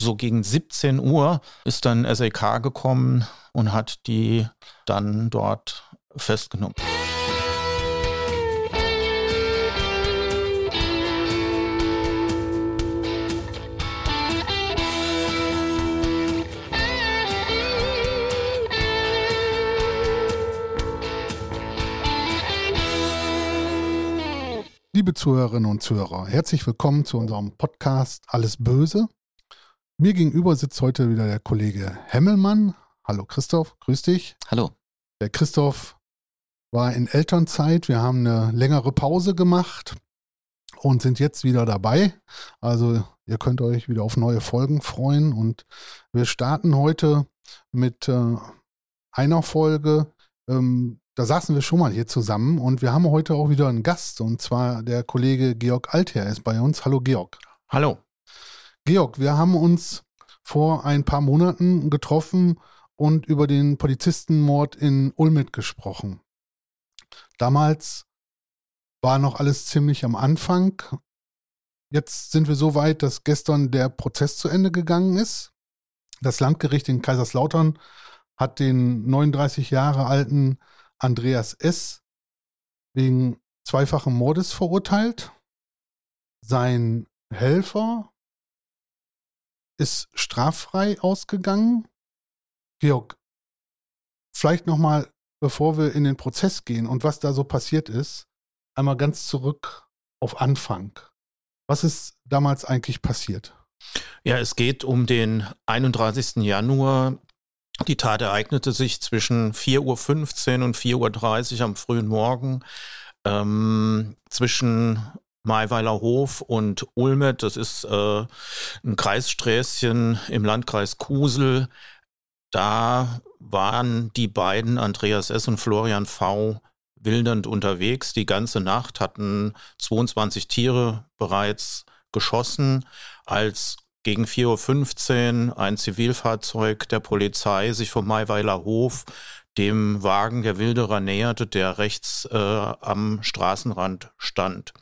so gegen 17 Uhr ist dann SEK gekommen und hat die dann dort festgenommen. Liebe Zuhörerinnen und Zuhörer, herzlich willkommen zu unserem Podcast Alles Böse. Mir gegenüber sitzt heute wieder der Kollege Hemmelmann. Hallo Christoph, grüß dich. Hallo. Der Christoph war in Elternzeit. Wir haben eine längere Pause gemacht und sind jetzt wieder dabei. Also ihr könnt euch wieder auf neue Folgen freuen. Und wir starten heute mit äh, einer Folge, ähm, da saßen wir schon mal hier zusammen und wir haben heute auch wieder einen Gast und zwar der Kollege Georg Alther ist bei uns. Hallo Georg. Hallo. Georg, wir haben uns vor ein paar Monaten getroffen und über den Polizistenmord in Ulmit gesprochen. Damals war noch alles ziemlich am Anfang. Jetzt sind wir so weit, dass gestern der Prozess zu Ende gegangen ist. Das Landgericht in Kaiserslautern hat den 39 Jahre alten Andreas S. wegen zweifachen Mordes verurteilt. Sein Helfer ist straffrei ausgegangen. Georg, vielleicht nochmal, bevor wir in den Prozess gehen und was da so passiert ist, einmal ganz zurück auf Anfang. Was ist damals eigentlich passiert? Ja, es geht um den 31. Januar die Tat ereignete sich zwischen 4.15 Uhr und 4.30 Uhr am frühen Morgen ähm, zwischen Maiweiler Hof und Ulmet. Das ist äh, ein Kreissträßchen im Landkreis Kusel. Da waren die beiden, Andreas S. und Florian V., wildernd unterwegs. Die ganze Nacht hatten 22 Tiere bereits geschossen, als gegen 4.15 Uhr ein Zivilfahrzeug der Polizei sich vom Maiweiler Hof dem Wagen der Wilderer näherte, der rechts äh, am Straßenrand stand.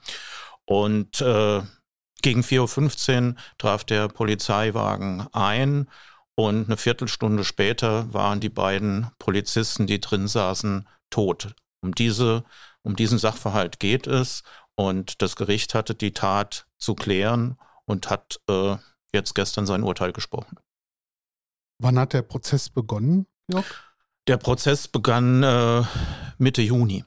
Und äh, gegen 4.15 Uhr traf der Polizeiwagen ein und eine Viertelstunde später waren die beiden Polizisten, die drin saßen, tot. Um, diese, um diesen Sachverhalt geht es und das Gericht hatte die Tat zu klären und hat äh, jetzt gestern sein Urteil gesprochen. Wann hat der Prozess begonnen, Jörg? Der Prozess begann äh, Mitte Juni.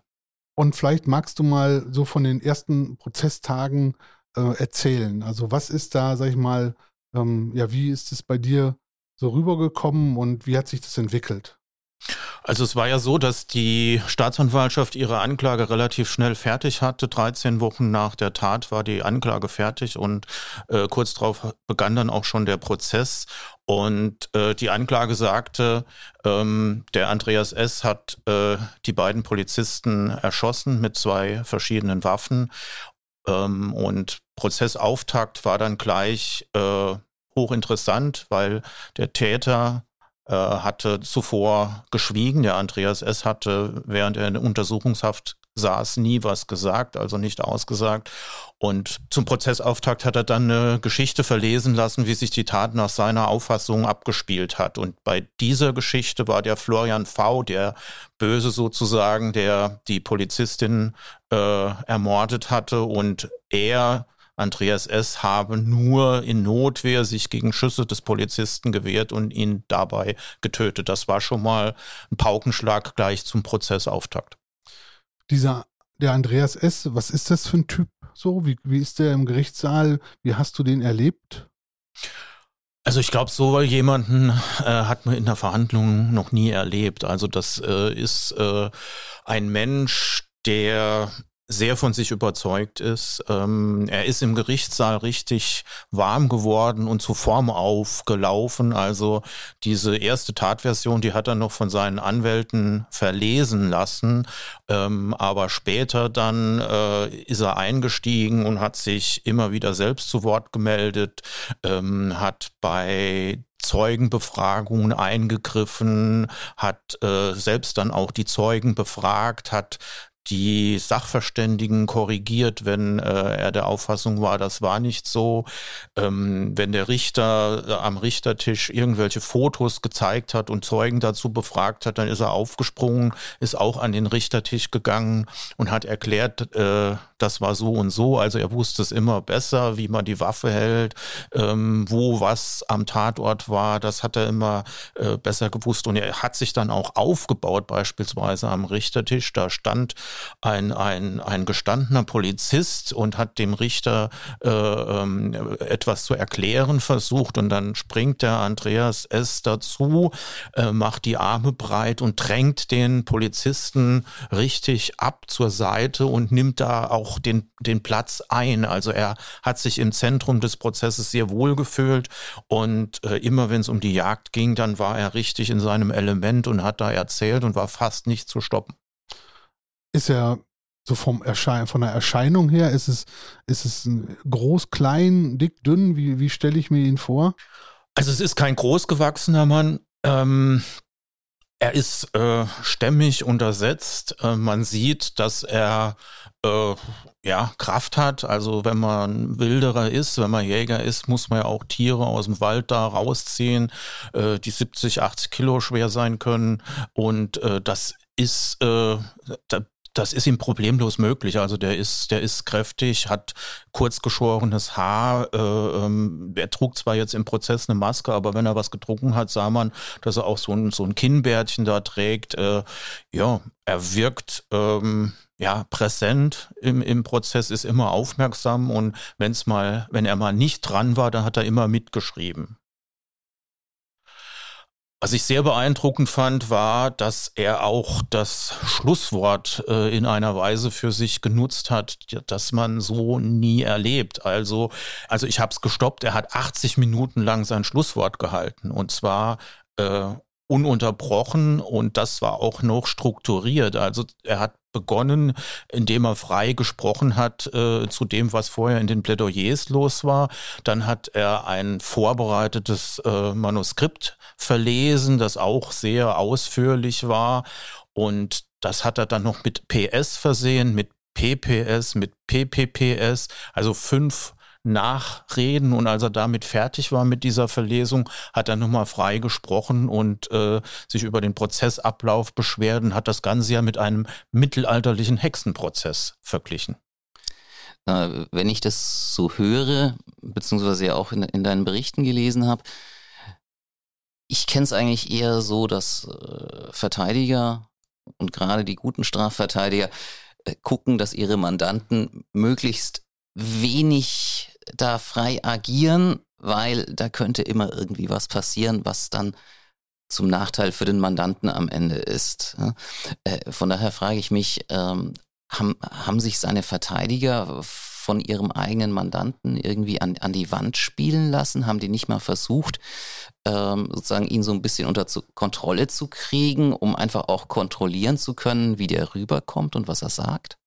Und vielleicht magst du mal so von den ersten Prozesstagen äh, erzählen. Also was ist da, sag ich mal, ähm, ja, wie ist es bei dir so rübergekommen und wie hat sich das entwickelt? Also es war ja so, dass die Staatsanwaltschaft ihre Anklage relativ schnell fertig hatte. 13 Wochen nach der Tat war die Anklage fertig und äh, kurz darauf begann dann auch schon der Prozess. Und äh, die Anklage sagte, ähm, der Andreas S. hat äh, die beiden Polizisten erschossen mit zwei verschiedenen Waffen. Ähm, und Prozessauftakt war dann gleich äh, hochinteressant, weil der Täter hatte zuvor geschwiegen. Der Andreas S. hatte während er in Untersuchungshaft saß, nie was gesagt, also nicht ausgesagt. Und zum Prozessauftakt hat er dann eine Geschichte verlesen lassen, wie sich die Tat nach seiner Auffassung abgespielt hat. Und bei dieser Geschichte war der Florian V., der Böse sozusagen, der die Polizistin äh, ermordet hatte und er Andreas S. habe nur in Notwehr sich gegen Schüsse des Polizisten gewehrt und ihn dabei getötet. Das war schon mal ein Paukenschlag gleich zum Prozessauftakt. Dieser, der Andreas S., was ist das für ein Typ so? Wie, wie ist der im Gerichtssaal? Wie hast du den erlebt? Also ich glaube, so jemanden äh, hat man in der Verhandlung noch nie erlebt. Also das äh, ist äh, ein Mensch, der sehr von sich überzeugt ist. Ähm, er ist im Gerichtssaal richtig warm geworden und zur Form aufgelaufen. Also diese erste Tatversion, die hat er noch von seinen Anwälten verlesen lassen. Ähm, aber später dann äh, ist er eingestiegen und hat sich immer wieder selbst zu Wort gemeldet, ähm, hat bei Zeugenbefragungen eingegriffen, hat äh, selbst dann auch die Zeugen befragt, hat die Sachverständigen korrigiert, wenn äh, er der Auffassung war, das war nicht so. Ähm, wenn der Richter äh, am Richtertisch irgendwelche Fotos gezeigt hat und Zeugen dazu befragt hat, dann ist er aufgesprungen, ist auch an den Richtertisch gegangen und hat erklärt, äh, das war so und so. Also er wusste es immer besser, wie man die Waffe hält, ähm, wo was am Tatort war. Das hat er immer äh, besser gewusst. Und er hat sich dann auch aufgebaut, beispielsweise am Richtertisch. Da stand ein, ein, ein gestandener Polizist und hat dem Richter äh, ähm, etwas zu erklären versucht. Und dann springt der Andreas S. dazu, äh, macht die Arme breit und drängt den Polizisten richtig ab zur Seite und nimmt da auch den, den Platz ein. Also er hat sich im Zentrum des Prozesses sehr wohl gefühlt und äh, immer wenn es um die Jagd ging, dann war er richtig in seinem Element und hat da erzählt und war fast nicht zu stoppen. Ist er so vom Erschein von der Erscheinung her, ist es, ist es groß, klein, dick, dünn? Wie, wie stelle ich mir ihn vor? Also es ist kein großgewachsener Mann. Ähm, er ist äh, stämmig untersetzt. Äh, man sieht, dass er äh, ja Kraft hat. Also wenn man Wilderer ist, wenn man Jäger ist, muss man ja auch Tiere aus dem Wald da rausziehen, äh, die 70, 80 Kilo schwer sein können. Und äh, das ist, äh, da das ist ihm problemlos möglich. Also der ist, der ist kräftig, hat kurz geschorenes Haar. Äh, ähm, er trug zwar jetzt im Prozess eine Maske, aber wenn er was getrunken hat, sah man, dass er auch so ein, so ein Kinnbärtchen da trägt. Äh, ja, er wirkt ähm, ja präsent im, im Prozess, ist immer aufmerksam und wenn's mal, wenn er mal nicht dran war, dann hat er immer mitgeschrieben. Was ich sehr beeindruckend fand, war, dass er auch das Schlusswort äh, in einer Weise für sich genutzt hat, dass man so nie erlebt. Also, also ich habe es gestoppt. Er hat 80 Minuten lang sein Schlusswort gehalten und zwar äh, ununterbrochen und das war auch noch strukturiert. Also er hat begonnen, indem er frei gesprochen hat äh, zu dem, was vorher in den Plädoyers los war. Dann hat er ein vorbereitetes äh, Manuskript verlesen, das auch sehr ausführlich war. Und das hat er dann noch mit PS versehen, mit PPS, mit PPPS, also fünf nachreden. Und als er damit fertig war mit dieser Verlesung, hat er nochmal frei gesprochen und äh, sich über den Prozessablauf beschwert und hat das Ganze ja mit einem mittelalterlichen Hexenprozess verglichen. Wenn ich das so höre, beziehungsweise ja auch in, in deinen Berichten gelesen habe, ich kenne es eigentlich eher so, dass äh, Verteidiger und gerade die guten Strafverteidiger äh, gucken, dass ihre Mandanten möglichst wenig da frei agieren, weil da könnte immer irgendwie was passieren, was dann zum Nachteil für den Mandanten am Ende ist. Äh, von daher frage ich mich, ähm, haben, haben sich seine Verteidiger von ihrem eigenen Mandanten irgendwie an, an die Wand spielen lassen? Haben die nicht mal versucht, ähm, sozusagen ihn so ein bisschen unter Kontrolle zu kriegen, um einfach auch kontrollieren zu können, wie der rüberkommt und was er sagt?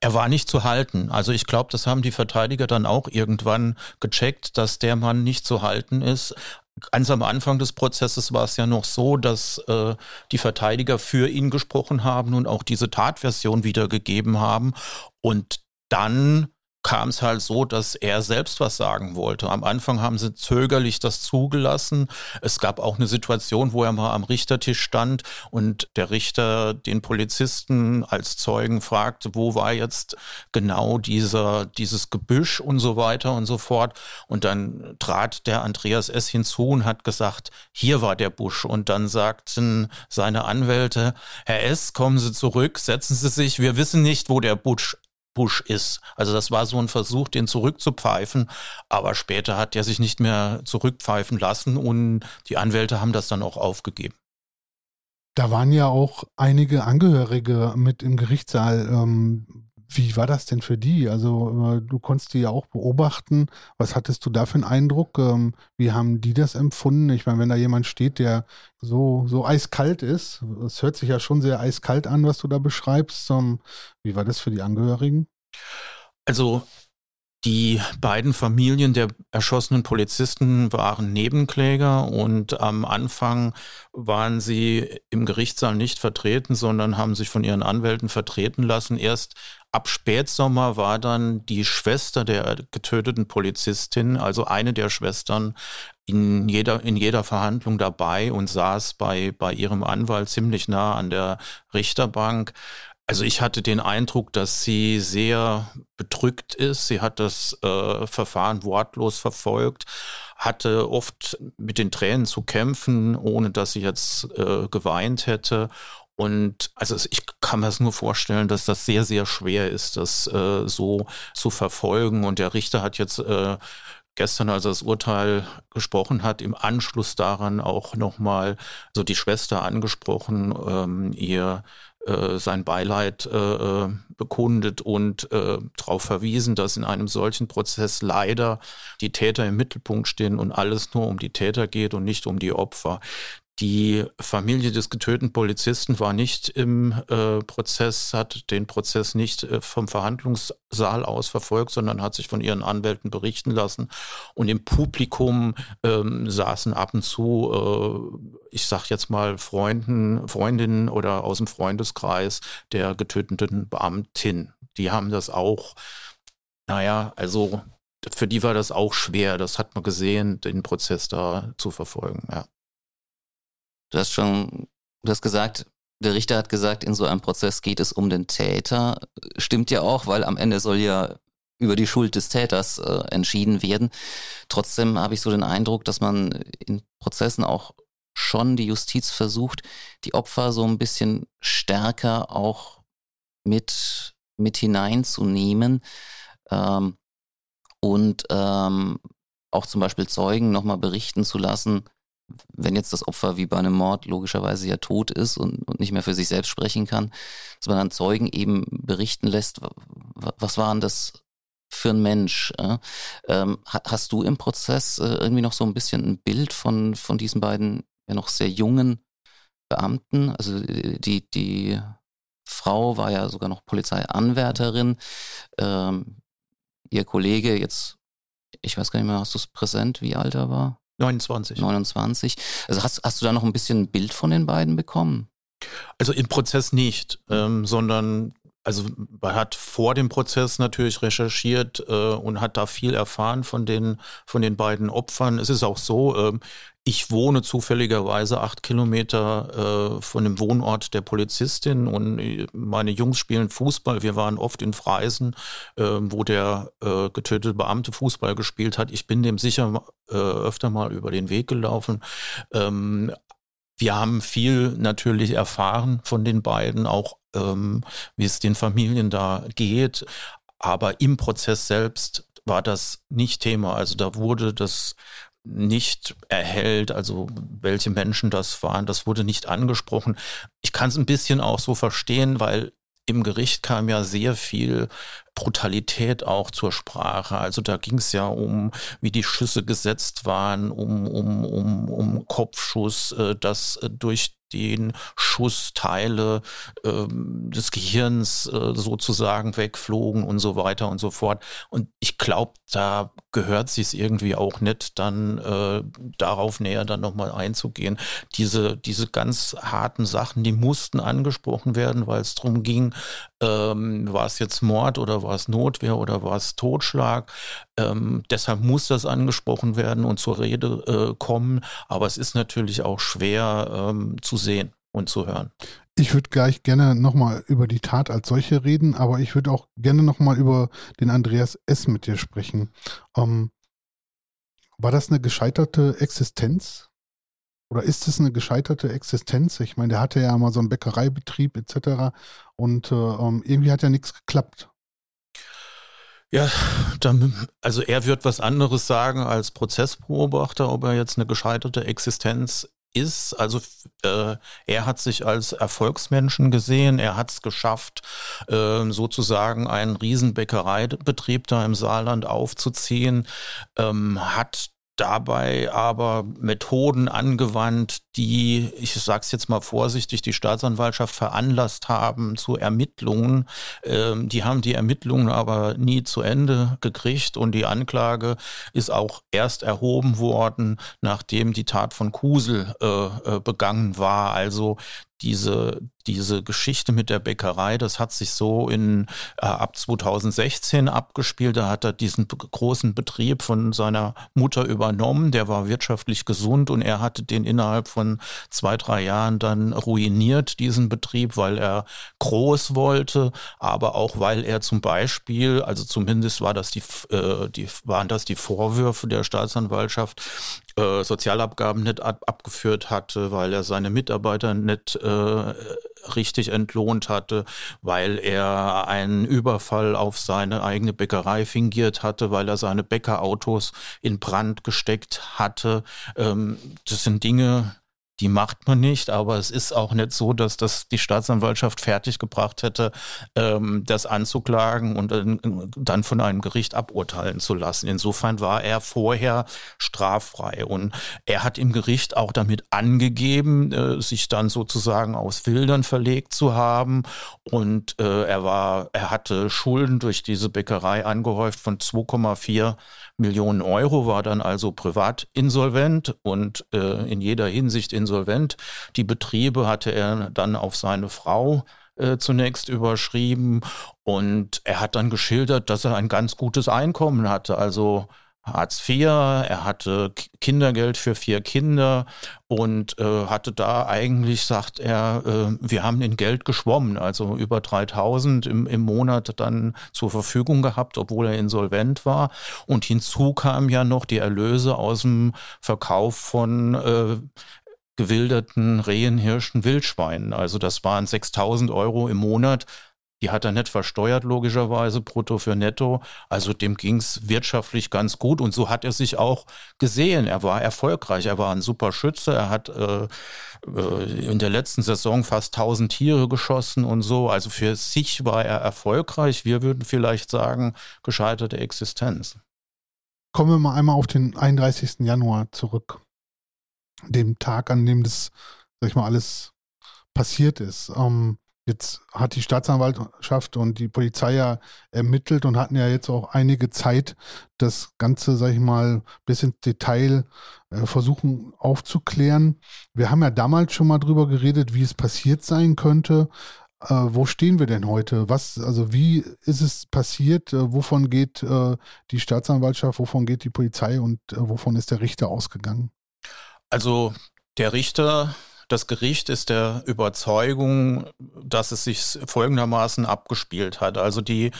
Er war nicht zu halten. Also ich glaube, das haben die Verteidiger dann auch irgendwann gecheckt, dass der Mann nicht zu halten ist. Ganz am Anfang des Prozesses war es ja noch so, dass äh, die Verteidiger für ihn gesprochen haben und auch diese Tatversion wiedergegeben haben. Und dann kam es halt so, dass er selbst was sagen wollte. Am Anfang haben sie zögerlich das zugelassen. Es gab auch eine Situation, wo er mal am Richtertisch stand und der Richter den Polizisten als Zeugen fragte, wo war jetzt genau dieser, dieses Gebüsch und so weiter und so fort. Und dann trat der Andreas S. hinzu und hat gesagt, hier war der Busch. Und dann sagten seine Anwälte, Herr S., kommen Sie zurück, setzen Sie sich, wir wissen nicht, wo der Busch Bush ist. Also das war so ein Versuch, den zurückzupfeifen, aber später hat er sich nicht mehr zurückpfeifen lassen und die Anwälte haben das dann auch aufgegeben. Da waren ja auch einige Angehörige mit im Gerichtssaal. Ähm, wie war das denn für die? Also äh, du konntest die ja auch beobachten. Was hattest du da für einen Eindruck? Ähm, wie haben die das empfunden? Ich meine, wenn da jemand steht, der so, so eiskalt ist, es hört sich ja schon sehr eiskalt an, was du da beschreibst. Ähm, wie war das für die Angehörigen? Also Die beiden Familien der erschossenen Polizisten waren Nebenkläger und am Anfang waren sie im Gerichtssaal nicht vertreten, sondern haben sich von ihren Anwälten vertreten lassen. Erst ab Spätsommer war dann die Schwester der getöteten Polizistin, also eine der Schwestern, in jeder, in jeder Verhandlung dabei und saß bei, bei ihrem Anwalt ziemlich nah an der Richterbank. Also ich hatte den Eindruck, dass sie sehr bedrückt ist. Sie hat das äh, Verfahren wortlos verfolgt, hatte oft mit den Tränen zu kämpfen, ohne dass sie jetzt äh, geweint hätte. Und also ich kann mir das nur vorstellen, dass das sehr, sehr schwer ist, das äh, so zu verfolgen. Und der Richter hat jetzt äh, gestern, als er das Urteil gesprochen hat, im Anschluss daran auch nochmal so die Schwester angesprochen, ähm, ihr äh, sein Beileid äh, äh, bekundet und äh, darauf verwiesen, dass in einem solchen Prozess leider die Täter im Mittelpunkt stehen und alles nur um die Täter geht und nicht um die Opfer. Die Familie des getöteten Polizisten war nicht im äh, Prozess, hat den Prozess nicht äh, vom Verhandlungssaal aus verfolgt, sondern hat sich von ihren Anwälten berichten lassen. Und im Publikum ähm, saßen ab und zu, äh, ich sag jetzt mal, Freunden, Freundinnen oder aus dem Freundeskreis der getöteten Beamtin. Die haben das auch, naja, also für die war das auch schwer. Das hat man gesehen, den Prozess da zu verfolgen, ja. Du hast schon, du hast gesagt, der Richter hat gesagt, in so einem Prozess geht es um den Täter. Stimmt ja auch, weil am Ende soll ja über die Schuld des Täters äh, entschieden werden. Trotzdem habe ich so den Eindruck, dass man in Prozessen auch schon die Justiz versucht, die Opfer so ein bisschen stärker auch mit, mit hineinzunehmen ähm, und ähm, auch zum Beispiel Zeugen nochmal berichten zu lassen, wenn jetzt das Opfer wie bei einem Mord logischerweise ja tot ist und, und, nicht mehr für sich selbst sprechen kann, dass man dann Zeugen eben berichten lässt, was war denn das für ein Mensch? Äh? Ähm, hast du im Prozess äh, irgendwie noch so ein bisschen ein Bild von, von diesen beiden ja noch sehr jungen Beamten? Also die, die Frau war ja sogar noch Polizeianwärterin. Ähm, ihr Kollege jetzt, ich weiß gar nicht mehr, hast du es präsent, wie alt er war? 29. 29. Also hast, hast du da noch ein bisschen ein Bild von den beiden bekommen? Also im Prozess nicht, ähm, sondern also man hat vor dem Prozess natürlich recherchiert äh, und hat da viel erfahren von den, von den beiden Opfern. Es ist auch so, äh, ich wohne zufälligerweise acht Kilometer äh, von dem Wohnort der Polizistin und äh, meine Jungs spielen Fußball. Wir waren oft in Freisen, äh, wo der äh, getötete Beamte Fußball gespielt hat. Ich bin dem sicher äh, öfter mal über den Weg gelaufen. Ähm, wir haben viel natürlich erfahren von den beiden, auch ähm, wie es den Familien da geht. Aber im Prozess selbst war das nicht Thema. Also da wurde das nicht erhält, also welche Menschen das waren, das wurde nicht angesprochen. Ich kann es ein bisschen auch so verstehen, weil im Gericht kam ja sehr viel Brutalität auch zur Sprache. Also da ging es ja um, wie die Schüsse gesetzt waren, um, um, um, um Kopfschuss, äh, das äh, durch den Schussteile äh, des Gehirns äh, sozusagen wegflogen und so weiter und so fort. Und ich glaube, da gehört sich irgendwie auch nicht, dann äh, darauf näher dann nochmal einzugehen. Diese, diese ganz harten Sachen, die mussten angesprochen werden, weil es darum ging, ähm, war es jetzt Mord oder war es Notwehr oder war es Totschlag. Ähm, deshalb muss das angesprochen werden und zur Rede äh, kommen. Aber es ist natürlich auch schwer ähm, zu sehen und zu hören. Ich würde gleich gerne nochmal über die Tat als solche reden, aber ich würde auch gerne nochmal über den Andreas S. mit dir sprechen. Ähm, war das eine gescheiterte Existenz? Oder ist es eine gescheiterte Existenz? Ich meine, der hatte ja mal so einen Bäckereibetrieb etc. Und äh, ähm, irgendwie hat ja nichts geklappt. Ja, dann, also er wird was anderes sagen als Prozessbeobachter, ob er jetzt eine gescheiterte Existenz ist. Also äh, er hat sich als Erfolgsmenschen gesehen. Er hat es geschafft, äh, sozusagen einen riesen Bäckereibetrieb da im Saarland aufzuziehen, ähm, hat dabei aber Methoden angewandt, die, ich sag's jetzt mal vorsichtig, die Staatsanwaltschaft veranlasst haben zu Ermittlungen. Ähm, die haben die Ermittlungen aber nie zu Ende gekriegt und die Anklage ist auch erst erhoben worden, nachdem die Tat von Kusel äh, äh begangen war. Also diese, diese Geschichte mit der Bäckerei, das hat sich so in äh, ab 2016 abgespielt. Da hat er diesen großen Betrieb von seiner Mutter übernommen. Der war wirtschaftlich gesund und er hatte den innerhalb von zwei, drei Jahren dann ruiniert, diesen Betrieb, weil er groß wollte, aber auch weil er zum Beispiel, also zumindest war das die, äh, die waren das die Vorwürfe der Staatsanwaltschaft, äh, Sozialabgaben nicht ab, abgeführt hatte, weil er seine Mitarbeiter nicht äh, richtig entlohnt hatte, weil er einen Überfall auf seine eigene Bäckerei fingiert hatte, weil er seine Bäckerautos in Brand gesteckt hatte. Ähm, das sind Dinge, die macht man nicht, aber es ist auch nicht so, dass das die Staatsanwaltschaft fertiggebracht hätte, ähm, das anzuklagen und dann von einem Gericht aburteilen zu lassen. Insofern war er vorher straffrei und er hat im Gericht auch damit angegeben, äh, sich dann sozusagen aus Wildern verlegt zu haben und äh, er war, er hatte Schulden durch diese Bäckerei angehäuft von 2,4 Millionen Euro, war dann also privat insolvent und äh, in jeder Hinsicht insolvent. Die Betriebe hatte er dann auf seine Frau äh, zunächst überschrieben und er hat dann geschildert, dass er ein ganz gutes Einkommen hatte. Also Hartz IV, er hatte Kindergeld für vier Kinder und äh, hatte da eigentlich, sagt er, äh, wir haben in Geld geschwommen, also über 3000 im, im Monat dann zur Verfügung gehabt, obwohl er insolvent war. Und hinzu kam ja noch die Erlöse aus dem Verkauf von äh, gewilderten Rehen, Hirschen, Wildschweinen. Also das waren 6000 Euro im Monat, die hat er nicht versteuert, logischerweise, brutto für netto. Also dem ging es wirtschaftlich ganz gut. Und so hat er sich auch gesehen. Er war erfolgreich. Er war ein super Schütze. Er hat äh, äh in der letzten Saison fast 1000 Tiere geschossen und so. Also für sich war er erfolgreich. Wir würden vielleicht sagen, gescheiterte Existenz. Kommen wir mal einmal auf den 31. Januar zurück. Dem Tag, an dem das, sag ich mal, alles passiert ist. Ähm, Jetzt hat die Staatsanwaltschaft und die Polizei ja ermittelt und hatten ja jetzt auch einige Zeit, das Ganze, sag ich mal, bis ins Detail äh, versuchen aufzuklären. Wir haben ja damals schon mal drüber geredet, wie es passiert sein könnte. Äh, wo stehen wir denn heute? Was, also wie ist es passiert? Äh, wovon geht äh, die Staatsanwaltschaft, wovon geht die Polizei und äh, wovon ist der Richter ausgegangen? Also der Richter das Gericht ist der Überzeugung, dass es sich folgendermaßen abgespielt hat. Also die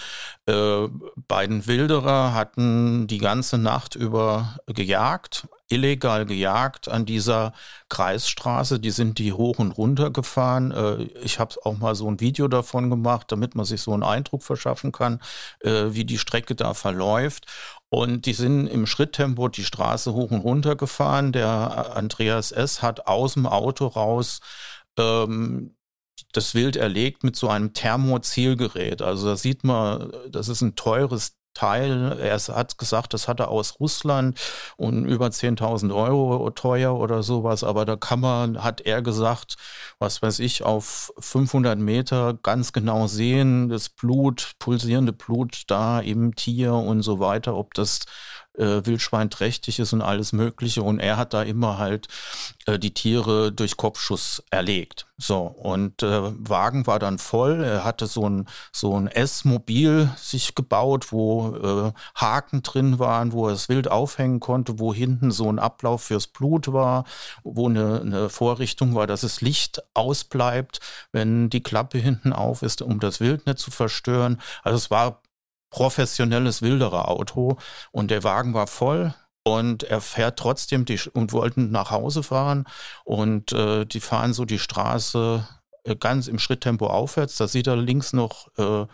äh, beiden Wilderer hatten die ganze Nacht über gejagt, illegal gejagt an dieser Kreisstraße. Die sind die hoch und runter gefahren. Äh, ich habe auch mal so ein Video davon gemacht, damit man sich so einen Eindruck verschaffen kann, äh, wie die Strecke da verläuft. Und die sind im Schritttempo die Straße hoch und runter gefahren. Der Andreas S. hat aus dem Auto raus ähm, das Wild erlegt mit so einem Thermozielgerät. Also da sieht man, das ist ein teures Teil. Er hat gesagt, das hat er aus Russland und über 10.000 Euro teuer oder sowas. Aber da kann man, hat er gesagt, was weiß ich, auf 500 Meter ganz genau sehen, das Blut, pulsierende Blut da im Tier und so weiter, ob das äh, Wildschwein trächtig ist und alles Mögliche. Und er hat da immer halt äh, die Tiere durch Kopfschuss erlegt. So, und äh, Wagen war dann voll. Er hatte so ein, so ein S-Mobil sich gebaut, wo äh, Haken drin waren, wo er das Wild aufhängen konnte, wo hinten so ein Ablauf fürs Blut war, wo eine, eine Vorrichtung war, dass das Licht ausbleibt, wenn die Klappe hinten auf ist, um das Wild nicht zu verstören. Also es war professionelles Wilderer-Auto und der Wagen war voll und er fährt trotzdem die und wollten nach Hause fahren und äh, die fahren so die Straße äh, ganz im Schritttempo aufwärts. Da sieht er links noch äh,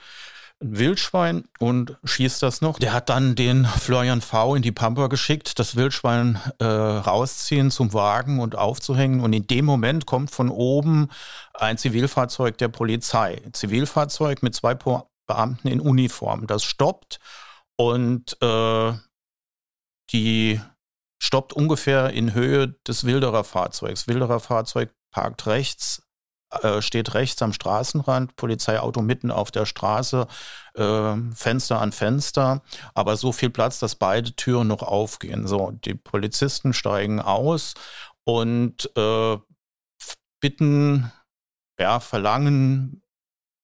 ein Wildschwein und schießt das noch. Der hat dann den Florian V in die Pampa geschickt, das Wildschwein äh, rausziehen zum Wagen und aufzuhängen. Und in dem Moment kommt von oben ein Zivilfahrzeug der Polizei. Zivilfahrzeug mit zwei Beamten in Uniform. Das stoppt und äh, die stoppt ungefähr in Höhe des Wilderer Fahrzeugs. Wilderer Fahrzeug parkt rechts, äh, steht rechts am Straßenrand, Polizeiauto mitten auf der Straße, äh, Fenster an Fenster, aber so viel Platz, dass beide Türen noch aufgehen. So, die Polizisten steigen aus und äh, bitten, ja, verlangen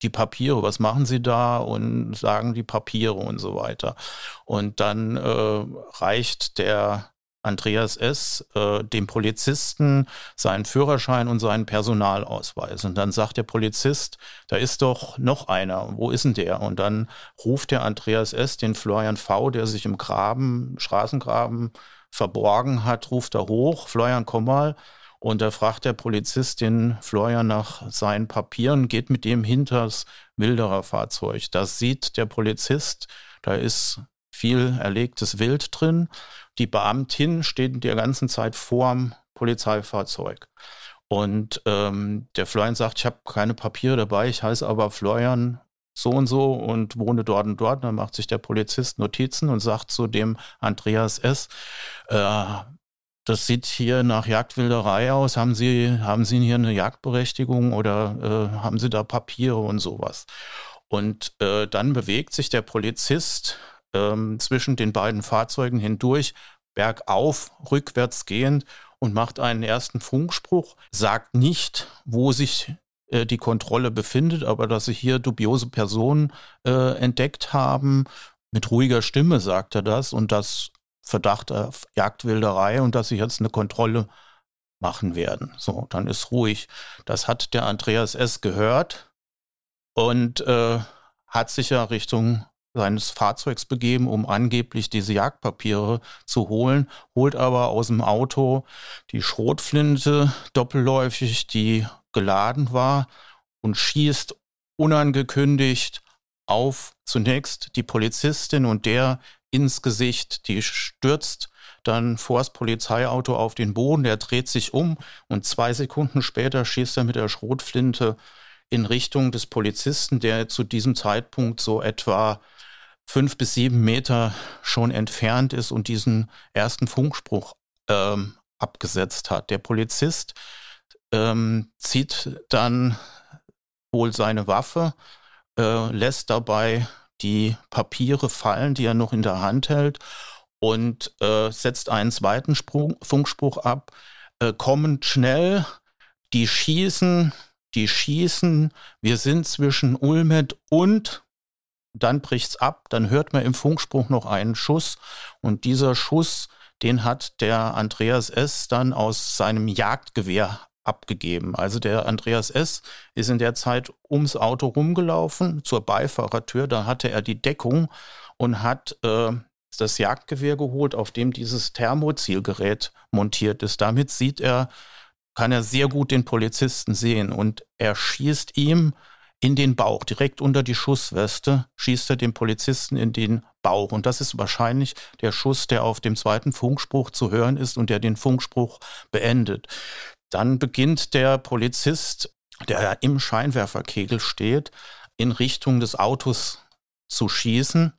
die Papiere, was machen Sie da und sagen die Papiere und so weiter. Und dann äh, reicht der Andreas S. Äh, dem Polizisten seinen Führerschein und seinen Personalausweis. Und dann sagt der Polizist, da ist doch noch einer, wo ist denn der? Und dann ruft der Andreas S. den Florian V., der sich im Graben, Straßengraben verborgen hat, ruft er hoch, Florian, komm mal. Und da fragt der Polizist den Florian nach seinen Papieren, geht mit dem hinters Wilderer Fahrzeug. Das sieht der Polizist, da ist viel erlegtes Wild drin. Die Beamtin steht die ganze Zeit vorm Polizeifahrzeug. Und ähm, der Florian sagt, ich habe keine Papiere dabei, ich heiße aber Florian so und so und wohne dort und dort. Dann macht sich der Polizist Notizen und sagt zu dem Andreas S., äh, das sieht hier nach Jagdwilderei aus. Haben Sie, haben Sie hier eine Jagdberechtigung oder äh, haben Sie da Papiere und sowas? Und äh, dann bewegt sich der Polizist ähm, zwischen den beiden Fahrzeugen hindurch, bergauf, rückwärts gehend und macht einen ersten Funkspruch, sagt nicht, wo sich äh, die Kontrolle befindet, aber dass sie hier dubiose Personen äh, entdeckt haben. Mit ruhiger Stimme sagt er das und das Verdacht auf Jagdwilderei und dass sie jetzt eine Kontrolle machen werden. So, dann ist ruhig. Das hat der Andreas S. gehört und äh, hat sich ja Richtung seines Fahrzeugs begeben, um angeblich diese Jagdpapiere zu holen, holt aber aus dem Auto die Schrotflinte doppelläufig, die geladen war und schießt unangekündigt auf zunächst die Polizistin und der ins Gesicht, die stürzt dann vor das Polizeiauto auf den Boden, der dreht sich um und zwei Sekunden später schießt er mit der Schrotflinte in Richtung des Polizisten, der zu diesem Zeitpunkt so etwa fünf bis sieben Meter schon entfernt ist und diesen ersten Funkspruch ähm, abgesetzt hat. Der Polizist ähm, zieht dann wohl seine Waffe, äh, lässt dabei die Papiere fallen, die er noch in der Hand hält und äh, setzt einen zweiten Sprung, Funkspruch ab. Äh, kommend schnell, die schießen, die schießen. Wir sind zwischen Ulmet und dann bricht's ab, dann hört man im Funkspruch noch einen Schuss und dieser Schuss, den hat der Andreas S. dann aus seinem Jagdgewehr abgegeben. Also der Andreas S. ist in der Zeit ums Auto rumgelaufen zur Beifahrertür, da hatte er die Deckung und hat äh, das Jagdgewehr geholt, auf dem dieses Thermozielgerät montiert ist. Damit sieht er, kann er sehr gut den Polizisten sehen und er schießt ihm in den Bauch, direkt unter die Schussweste, schießt er dem Polizisten in den Bauch. Und das ist wahrscheinlich der Schuss, der auf dem zweiten Funkspruch zu hören ist und der den Funkspruch beendet. Dann beginnt der Polizist, der im Scheinwerferkegel steht, in Richtung des Autos zu schießen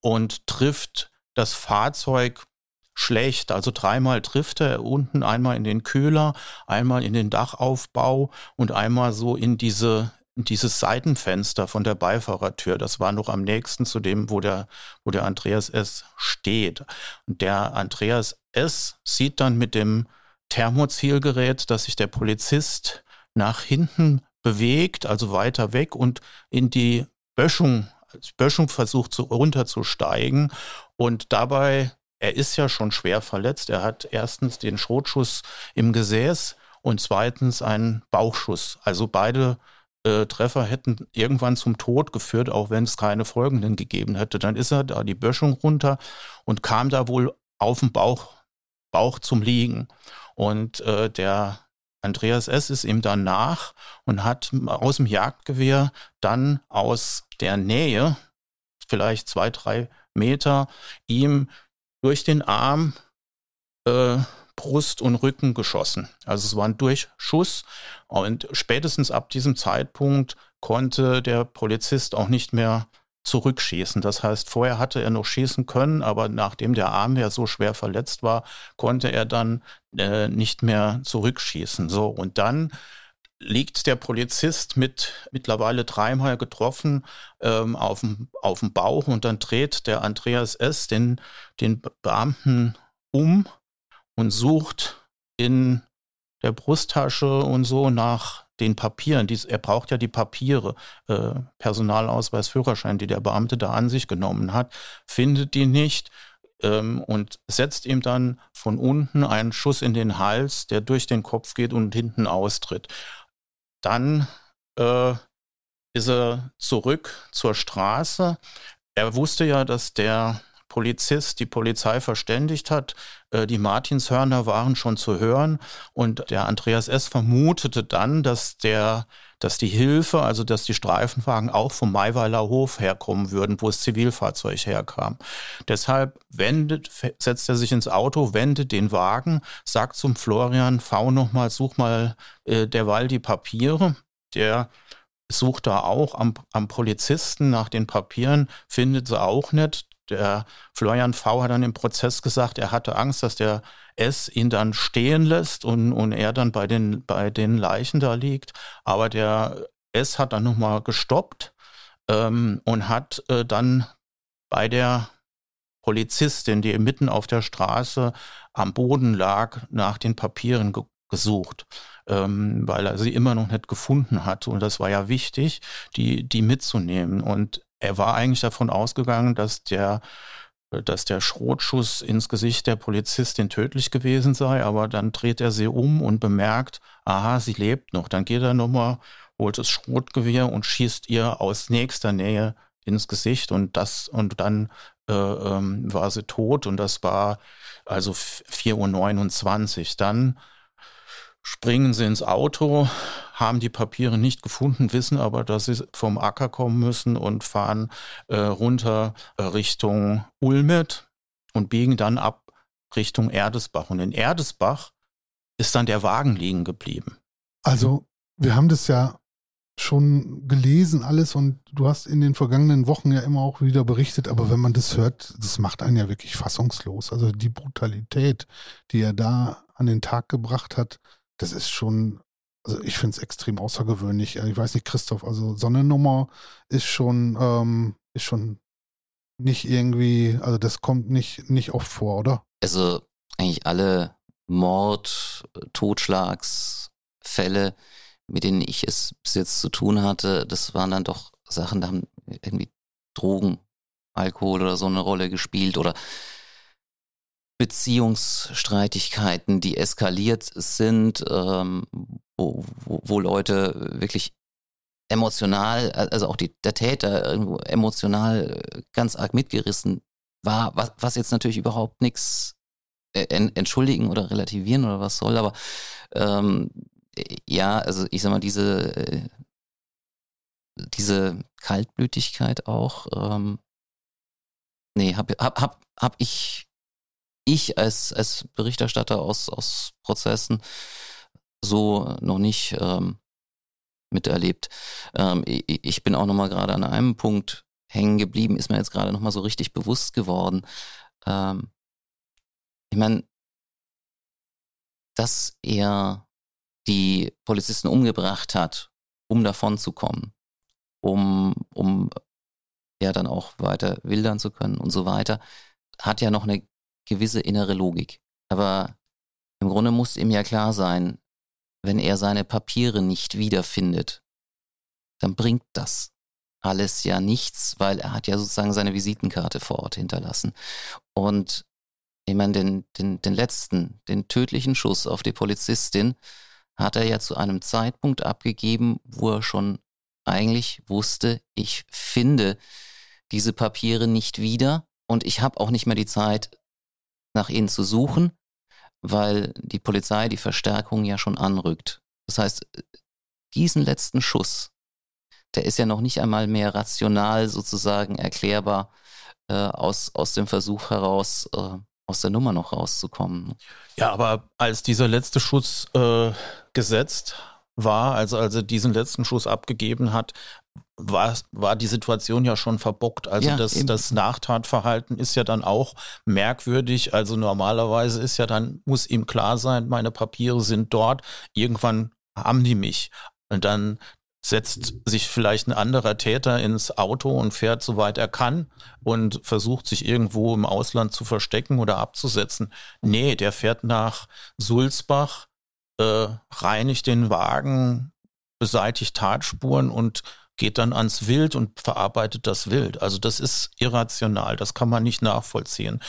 und trifft das Fahrzeug schlecht. Also dreimal trifft er unten, einmal in den Köhler, einmal in den Dachaufbau und einmal so in diese dieses Seitenfenster von der Beifahrertür, das war noch am nächsten zu dem, wo der, wo der Andreas S. steht. Und der Andreas S. sieht dann mit dem Thermozielgerät, dass sich der Polizist nach hinten bewegt, also weiter weg und in die Böschung, Böschung versucht zu, runterzusteigen und dabei, er ist ja schon schwer verletzt, er hat erstens den Schrotschuss im Gesäß und zweitens einen Bauchschuss. Also beide äh, Treffer hätten irgendwann zum Tod geführt, auch wenn es keine folgenden gegeben hätte. Dann ist er da die Böschung runter und kam da wohl auf dem Bauch, Bauch zum Liegen. Und äh, der Andreas S. ist ihm dann nach und hat aus dem Jagdgewehr dann aus der Nähe, vielleicht zwei, drei Meter, ihm durch den Arm äh, Brust und Rücken geschossen. Also es war ein Durchschuss und spätestens ab diesem Zeitpunkt konnte der Polizist auch nicht mehr zurückschießen. Das heißt, vorher hatte er noch schießen können, aber nachdem der Arm ja so schwer verletzt war, konnte er dann äh, nicht mehr zurückschießen. So, und dann liegt der Polizist mit mittlerweile dreimal getroffen ähm, auf, dem, auf dem Bauch und dann dreht der Andreas S. den, den Beamten um und sucht in der Brusttasche und so nach den Papieren. Dies, er braucht ja die Papiere, äh, Personalausweis, Führerschein, die der Beamte da an sich genommen hat, findet die nicht ähm, und setzt ihm dann von unten einen Schuss in den Hals, der durch den Kopf geht und hinten austritt. Dann äh, ist er zurück zur Straße. Er wusste ja, dass der Polizist die Polizei verständigt hat. Äh, die Martinshörner waren schon zu hören und der Andreas S. vermutete dann, dass der dass die Hilfe, also dass die Streifenwagen auch vom Maiweiler Hof herkommen würden, wo das Zivilfahrzeug herkam. Deshalb wendet, setzt er sich ins Auto, wendet den Wagen, sagt zum Florian, fahr nochmal, such mal äh, derweil die Papiere. Der sucht da auch am, am Polizisten nach den Papieren, findet sie auch nicht. Der Florian V. hat dann im Prozess gesagt, er hatte Angst, dass der S ihn dann stehen lässt und, und er dann bei den, bei den Leichen da liegt. Aber der S hat dann nochmal gestoppt ähm, und hat äh, dann bei der Polizistin, die mitten auf der Straße am Boden lag, nach den Papieren ge gesucht, ähm, weil er sie immer noch nicht gefunden hat. Und das war ja wichtig, die, die mitzunehmen. Und er war eigentlich davon ausgegangen, dass der dass der Schrotschuss ins Gesicht der Polizistin tödlich gewesen sei, aber dann dreht er sie um und bemerkt, aha, sie lebt noch. Dann geht er nochmal, holt das Schrotgewehr und schießt ihr aus nächster Nähe ins Gesicht und das und dann äh, ähm, war sie tot und das war also 4.29 Uhr. Dann springen sie ins Auto, haben die Papiere nicht gefunden, wissen aber, dass sie vom Acker kommen müssen und fahren äh, runter äh, Richtung Ulmet und biegen dann ab Richtung Erdesbach. Und in Erdesbach ist dann der Wagen liegen geblieben. Also, wir haben das ja schon gelesen alles und du hast in den vergangenen Wochen ja immer auch wieder berichtet, aber wenn man das hört, das macht einen ja wirklich fassungslos. Also die Brutalität, die er da an den Tag gebracht hat, das ist schon, also ich finde es extrem außergewöhnlich. Ich weiß nicht, Christoph, also so eine Nummer ist schon, ähm, ist schon nicht irgendwie, also das kommt nicht, nicht oft vor, oder? Also eigentlich alle Mord, Totschlagsfälle, mit denen ich es bis jetzt zu tun hatte, das waren dann doch Sachen, da haben irgendwie Drogen, Alkohol oder so eine Rolle gespielt oder Beziehungsstreitigkeiten, die eskaliert sind, ähm, wo, wo, wo Leute wirklich emotional, also auch die, der Täter irgendwo emotional ganz arg mitgerissen war, was, was jetzt natürlich überhaupt nichts äh, entschuldigen oder relativieren oder was soll, aber ähm, ja, also ich sag mal, diese, äh, diese Kaltblütigkeit auch, ähm, nee, hab, hab, hab, hab ich ich als, als Berichterstatter aus, aus Prozessen so noch nicht ähm, miterlebt. Ähm, ich, bin auch nochmal gerade an einem Punkt hängen geblieben, ist mir jetzt gerade nochmal so richtig bewusst geworden. Ähm, ich meine, dass er die Polizisten umgebracht hat, um davon zu kommen, um, um ja dann auch weiter wildern zu können und so weiter, hat ja noch eine gewisse innere Logik. Aber im Grunde muss ihm ja klar sein, wenn er seine Papiere nicht wiederfindet, dann bringt das alles ja nichts, weil er hat ja sozusagen seine Visitenkarte vor Ort hinterlassen. Und ich meine, den, den, den letzten, den tödlichen Schuss auf die Polizistin hat er ja zu einem Zeitpunkt abgegeben, wo er schon eigentlich wusste, ich finde diese Papiere nicht wieder und ich habe auch nicht mehr die Zeit, nach ihnen zu suchen, weil die Polizei die Verstärkung ja schon anrückt. Das heißt, diesen letzten Schuss, der ist ja noch nicht einmal mehr rational sozusagen erklärbar äh, aus, aus dem Versuch heraus, äh, aus der Nummer noch rauszukommen. Ja, aber als dieser letzte Schuss äh, gesetzt war, also als er diesen letzten Schuss abgegeben hat, war, war die Situation ja schon verbockt. Also ja, das, das Nachtatverhalten ist ja dann auch merkwürdig. Also normalerweise ist ja dann, muss ihm klar sein, meine Papiere sind dort. Irgendwann haben die mich. Und dann setzt sich vielleicht ein anderer Täter ins Auto und fährt so weit er kann und versucht sich irgendwo im Ausland zu verstecken oder abzusetzen. Nee, der fährt nach Sulzbach, äh, reinigt den Wagen, beseitigt Tatspuren und geht dann ans Wild und verarbeitet das Wild. Also das ist irrational, das kann man nicht nachvollziehen.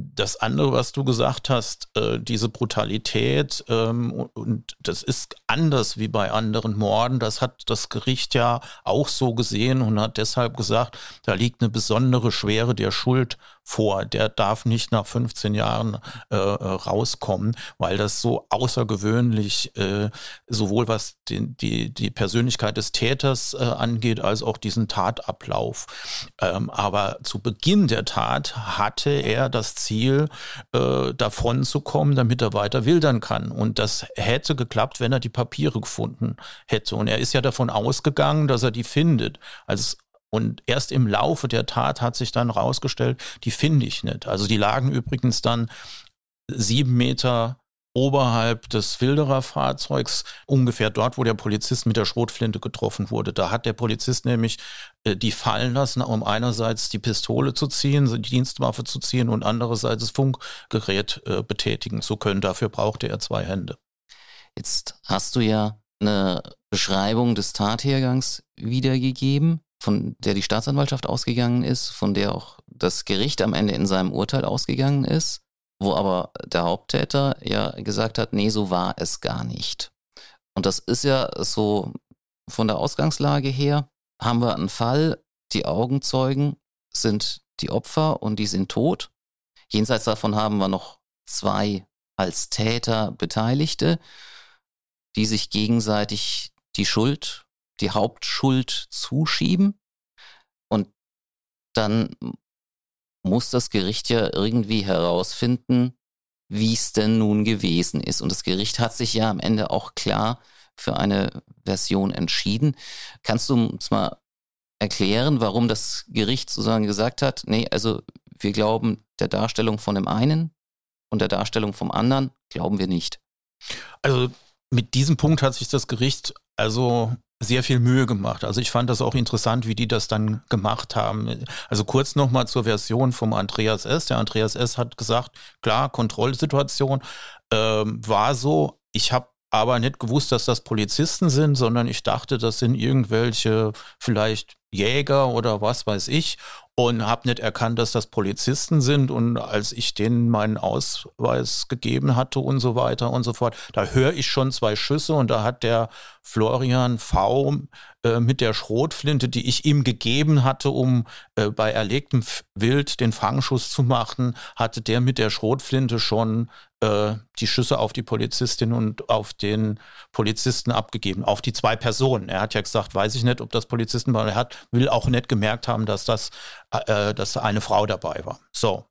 Das andere, was du gesagt hast, äh, diese Brutalität, ähm, und das ist anders wie bei anderen Morden, das hat das Gericht ja auch so gesehen und hat deshalb gesagt, da liegt eine besondere Schwere der Schuld vor. Der darf nicht nach 15 Jahren äh, rauskommen, weil das so außergewöhnlich äh, sowohl was den, die, die Persönlichkeit des Täters äh, angeht, als auch diesen Tatablauf. Ähm, aber zu Beginn der Tat hatte er das Ziel, äh, davon zu kommen, damit er weiter wildern kann. Und das hätte geklappt, wenn er die Papiere gefunden hätte. Und er ist ja davon ausgegangen, dass er die findet. Als und erst im Laufe der Tat hat sich dann rausgestellt, die finde ich nicht. Also die lagen übrigens dann sieben Meter oberhalb des Wilderer-Fahrzeugs, ungefähr dort, wo der Polizist mit der Schrotflinte getroffen wurde. Da hat der Polizist nämlich äh, die fallen lassen, um einerseits die Pistole zu ziehen, die Dienstwaffe zu ziehen und andererseits das Funkgerät äh, betätigen zu können. Dafür brauchte er zwei Hände. Jetzt hast du ja eine Beschreibung des Tathergangs wiedergegeben von der die Staatsanwaltschaft ausgegangen ist, von der auch das Gericht am Ende in seinem Urteil ausgegangen ist, wo aber der Haupttäter ja gesagt hat, nee, so war es gar nicht. Und das ist ja so von der Ausgangslage her, haben wir einen Fall, die Augenzeugen sind die Opfer und die sind tot. Jenseits davon haben wir noch zwei als Täter Beteiligte, die sich gegenseitig die Schuld die Hauptschuld zuschieben und dann muss das Gericht ja irgendwie herausfinden, wie es denn nun gewesen ist. Und das Gericht hat sich ja am Ende auch klar für eine Version entschieden. Kannst du uns mal erklären, warum das Gericht sozusagen gesagt hat, nee, also wir glauben der Darstellung von dem einen und der Darstellung vom anderen glauben wir nicht. Also mit diesem Punkt hat sich das Gericht also sehr viel Mühe gemacht. Also ich fand das auch interessant, wie die das dann gemacht haben. Also kurz nochmal zur Version vom Andreas S. Der Andreas S. hat gesagt, klar, Kontrollsituation ähm, war so. Ich habe aber nicht gewusst, dass das Polizisten sind, sondern ich dachte, das sind irgendwelche vielleicht Jäger oder was weiß ich und habe nicht erkannt, dass das Polizisten sind. Und als ich denen meinen Ausweis gegeben hatte und so weiter und so fort, da höre ich schon zwei Schüsse und da hat der Florian V äh, mit der Schrotflinte, die ich ihm gegeben hatte, um äh, bei erlegtem Wild den Fangschuss zu machen, hatte der mit der Schrotflinte schon äh, die Schüsse auf die Polizistin und auf den Polizisten abgegeben, auf die zwei Personen. Er hat ja gesagt, weiß ich nicht, ob das Polizisten waren. Er hat, will auch nicht gemerkt haben, dass das, äh, dass eine Frau dabei war. So.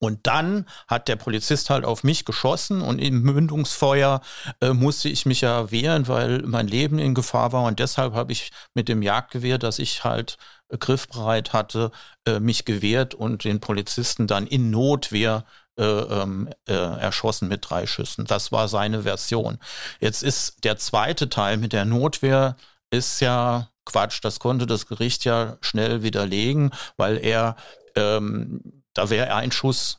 Und dann hat der Polizist halt auf mich geschossen und im Mündungsfeuer äh, musste ich mich ja wehren, weil mein Leben in Gefahr war. Und deshalb habe ich mit dem Jagdgewehr, das ich halt äh, griffbereit hatte, äh, mich gewehrt und den Polizisten dann in Notwehr äh, ähm, äh, erschossen mit drei Schüssen. Das war seine Version. Jetzt ist der zweite Teil mit der Notwehr ist ja Quatsch. Das konnte das Gericht ja schnell widerlegen, weil er ähm, da wäre ein Schuss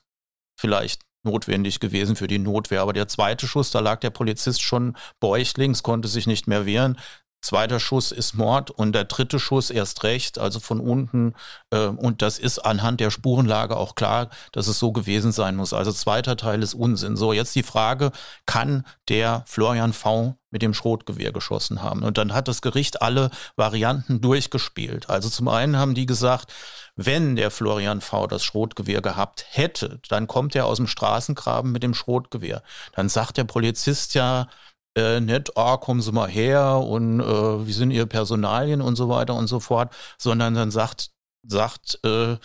vielleicht notwendig gewesen für die Notwehr. Aber der zweite Schuss, da lag der Polizist schon bäuchlings, konnte sich nicht mehr wehren. Zweiter Schuss ist Mord und der dritte Schuss erst recht, also von unten. Äh, und das ist anhand der Spurenlage auch klar, dass es so gewesen sein muss. Also zweiter Teil ist Unsinn. So, jetzt die Frage, kann der Florian V mit dem Schrotgewehr geschossen haben? Und dann hat das Gericht alle Varianten durchgespielt. Also zum einen haben die gesagt, wenn der Florian V das Schrotgewehr gehabt hätte, dann kommt er aus dem Straßengraben mit dem Schrotgewehr. Dann sagt der Polizist ja, äh, nicht, oh, kommen Sie mal her und äh, wie sind Ihre Personalien und so weiter und so fort, sondern dann sagt, sagt äh,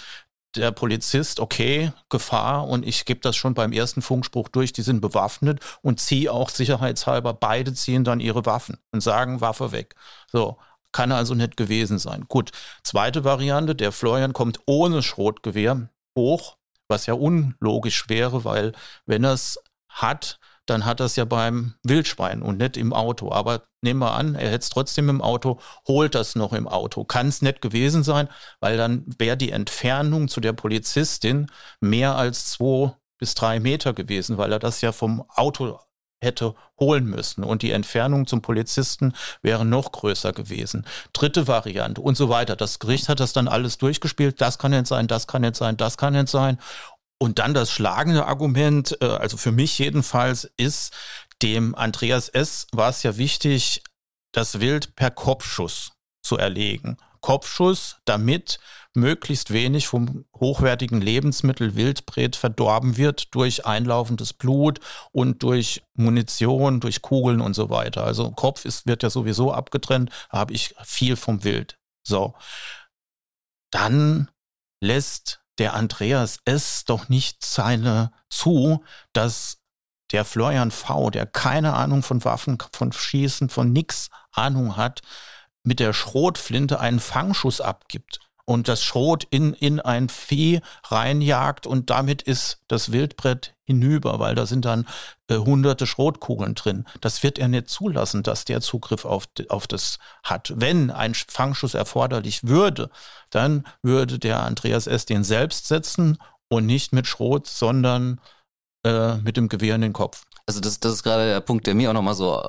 der Polizist, okay, Gefahr und ich gebe das schon beim ersten Funkspruch durch, die sind bewaffnet und ziehe auch sicherheitshalber, beide ziehen dann ihre Waffen und sagen, Waffe weg. So, kann also nicht gewesen sein. Gut, zweite Variante, der Florian kommt ohne Schrotgewehr hoch, was ja unlogisch wäre, weil wenn er es hat, dann hat er es ja beim Wildschwein und nicht im Auto. Aber nehmen wir an, er hätte es trotzdem im Auto, holt das noch im Auto. Kann es nicht gewesen sein, weil dann wäre die Entfernung zu der Polizistin mehr als zwei bis drei Meter gewesen, weil er das ja vom Auto hätte holen müssen und die Entfernung zum Polizisten wäre noch größer gewesen. Dritte Variante und so weiter. Das Gericht hat das dann alles durchgespielt. Das kann nicht sein, das kann nicht sein, das kann nicht sein. Und dann das schlagende Argument, äh, also für mich jedenfalls, ist, dem Andreas S. war es ja wichtig, das Wild per Kopfschuss zu erlegen. Kopfschuss, damit möglichst wenig vom hochwertigen Lebensmittel Wildbret verdorben wird durch einlaufendes Blut und durch Munition, durch Kugeln und so weiter. Also Kopf ist, wird ja sowieso abgetrennt, habe ich viel vom Wild. So. Dann lässt der Andreas S. doch nicht seine zu, dass der Florian V., der keine Ahnung von Waffen, von Schießen, von nix Ahnung hat, mit der Schrotflinte einen Fangschuss abgibt und das Schrot in, in ein Vieh reinjagt und damit ist das Wildbrett hinüber, weil da sind dann äh, hunderte Schrotkugeln drin. Das wird er nicht zulassen, dass der Zugriff auf, auf das hat. Wenn ein Fangschuss erforderlich würde, dann würde der Andreas S. den selbst setzen und nicht mit Schrot, sondern äh, mit dem Gewehr in den Kopf. Also das, das ist gerade der Punkt, der mir auch nochmal so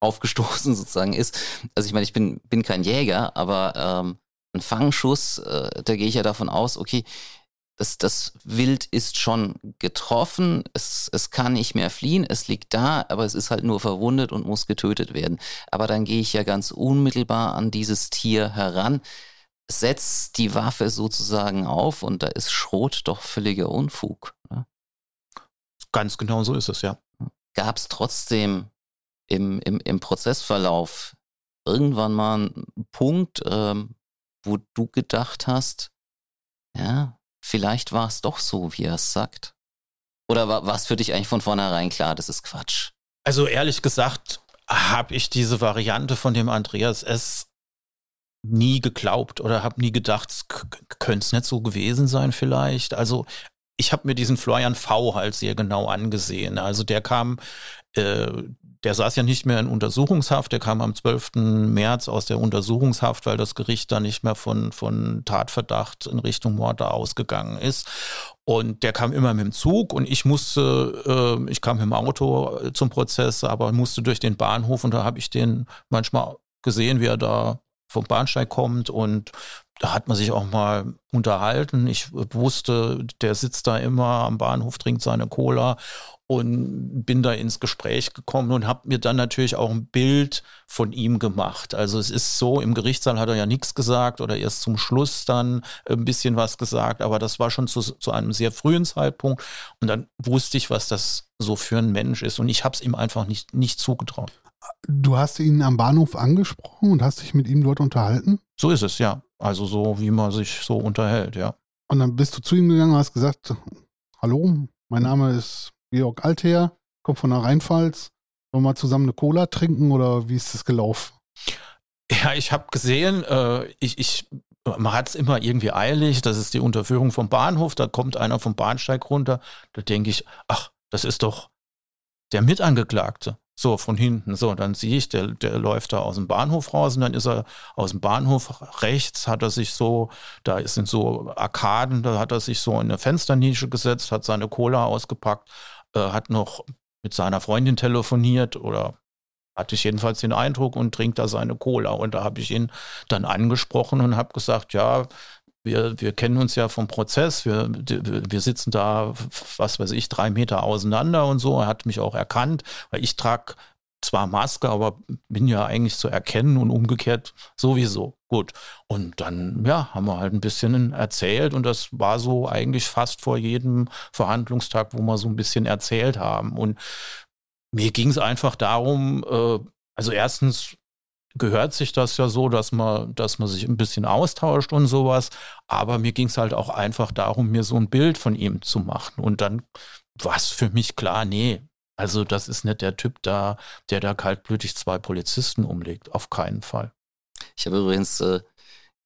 aufgestoßen sozusagen ist. Also ich meine, ich bin, bin kein Jäger, aber ähm, ein Fangschuss, äh, da gehe ich ja davon aus, okay, das, das Wild ist schon getroffen, es, es kann nicht mehr fliehen, es liegt da, aber es ist halt nur verwundet und muss getötet werden. Aber dann gehe ich ja ganz unmittelbar an dieses Tier heran, setze die Waffe sozusagen auf und da ist Schrot doch völliger Unfug. Ne? Ganz genau so ist es, ja. Gab es trotzdem im, im, im Prozessverlauf irgendwann mal einen Punkt, ähm, wo du gedacht hast, ja, vielleicht war es doch so, wie er es sagt? Oder war es für dich eigentlich von vornherein klar, das ist Quatsch? Also ehrlich gesagt habe ich diese Variante von dem Andreas S. nie geglaubt oder habe nie gedacht, könnte es nicht so gewesen sein vielleicht. Also ich habe mir diesen Florian V halt sehr genau angesehen. Also der kam, äh, der saß ja nicht mehr in Untersuchungshaft, der kam am 12. März aus der Untersuchungshaft, weil das Gericht da nicht mehr von, von Tatverdacht in Richtung Mord ausgegangen ist. Und der kam immer mit dem Zug und ich musste, äh, ich kam mit dem Auto zum Prozess, aber musste durch den Bahnhof und da habe ich den manchmal gesehen, wie er da vom Bahnsteig kommt und da hat man sich auch mal unterhalten. Ich wusste, der sitzt da immer am Bahnhof, trinkt seine Cola und bin da ins Gespräch gekommen und habe mir dann natürlich auch ein Bild von ihm gemacht. Also es ist so, im Gerichtssaal hat er ja nichts gesagt oder erst zum Schluss dann ein bisschen was gesagt, aber das war schon zu, zu einem sehr frühen Zeitpunkt und dann wusste ich, was das so für ein Mensch ist und ich habe es ihm einfach nicht, nicht zugetraut. Du hast ihn am Bahnhof angesprochen und hast dich mit ihm dort unterhalten? So ist es, ja. Also so, wie man sich so unterhält, ja. Und dann bist du zu ihm gegangen und hast gesagt, hallo, mein Name ist Georg Alter, komme von der Rheinpfalz. Wollen wir mal zusammen eine Cola trinken oder wie ist das gelaufen? Ja, ich habe gesehen, äh, ich, ich, man hat es immer irgendwie eilig. Das ist die Unterführung vom Bahnhof. Da kommt einer vom Bahnsteig runter. Da denke ich, ach, das ist doch der Mitangeklagte. So, von hinten. So, dann sehe ich, der, der läuft da aus dem Bahnhof raus und dann ist er aus dem Bahnhof rechts, hat er sich so, da sind so Arkaden, da hat er sich so in eine Fensternische gesetzt, hat seine Cola ausgepackt, äh, hat noch mit seiner Freundin telefoniert oder hatte ich jedenfalls den Eindruck und trinkt da seine Cola. Und da habe ich ihn dann angesprochen und habe gesagt, ja, wir, wir kennen uns ja vom Prozess, wir, wir sitzen da, was weiß ich, drei Meter auseinander und so. Er hat mich auch erkannt, weil ich trage zwar Maske, aber bin ja eigentlich zu erkennen und umgekehrt sowieso. Gut. Und dann, ja, haben wir halt ein bisschen erzählt und das war so eigentlich fast vor jedem Verhandlungstag, wo wir so ein bisschen erzählt haben. Und mir ging es einfach darum, äh, also erstens gehört sich das ja so, dass man, dass man sich ein bisschen austauscht und sowas. Aber mir ging es halt auch einfach darum, mir so ein Bild von ihm zu machen. Und dann war es für mich klar, nee, also das ist nicht der Typ da, der da kaltblütig zwei Polizisten umlegt. Auf keinen Fall. Ich habe übrigens äh,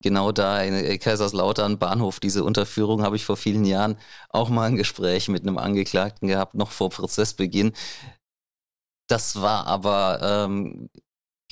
genau da in Kaiserslautern Bahnhof, diese Unterführung habe ich vor vielen Jahren auch mal ein Gespräch mit einem Angeklagten gehabt, noch vor Prozessbeginn. Das war aber ähm,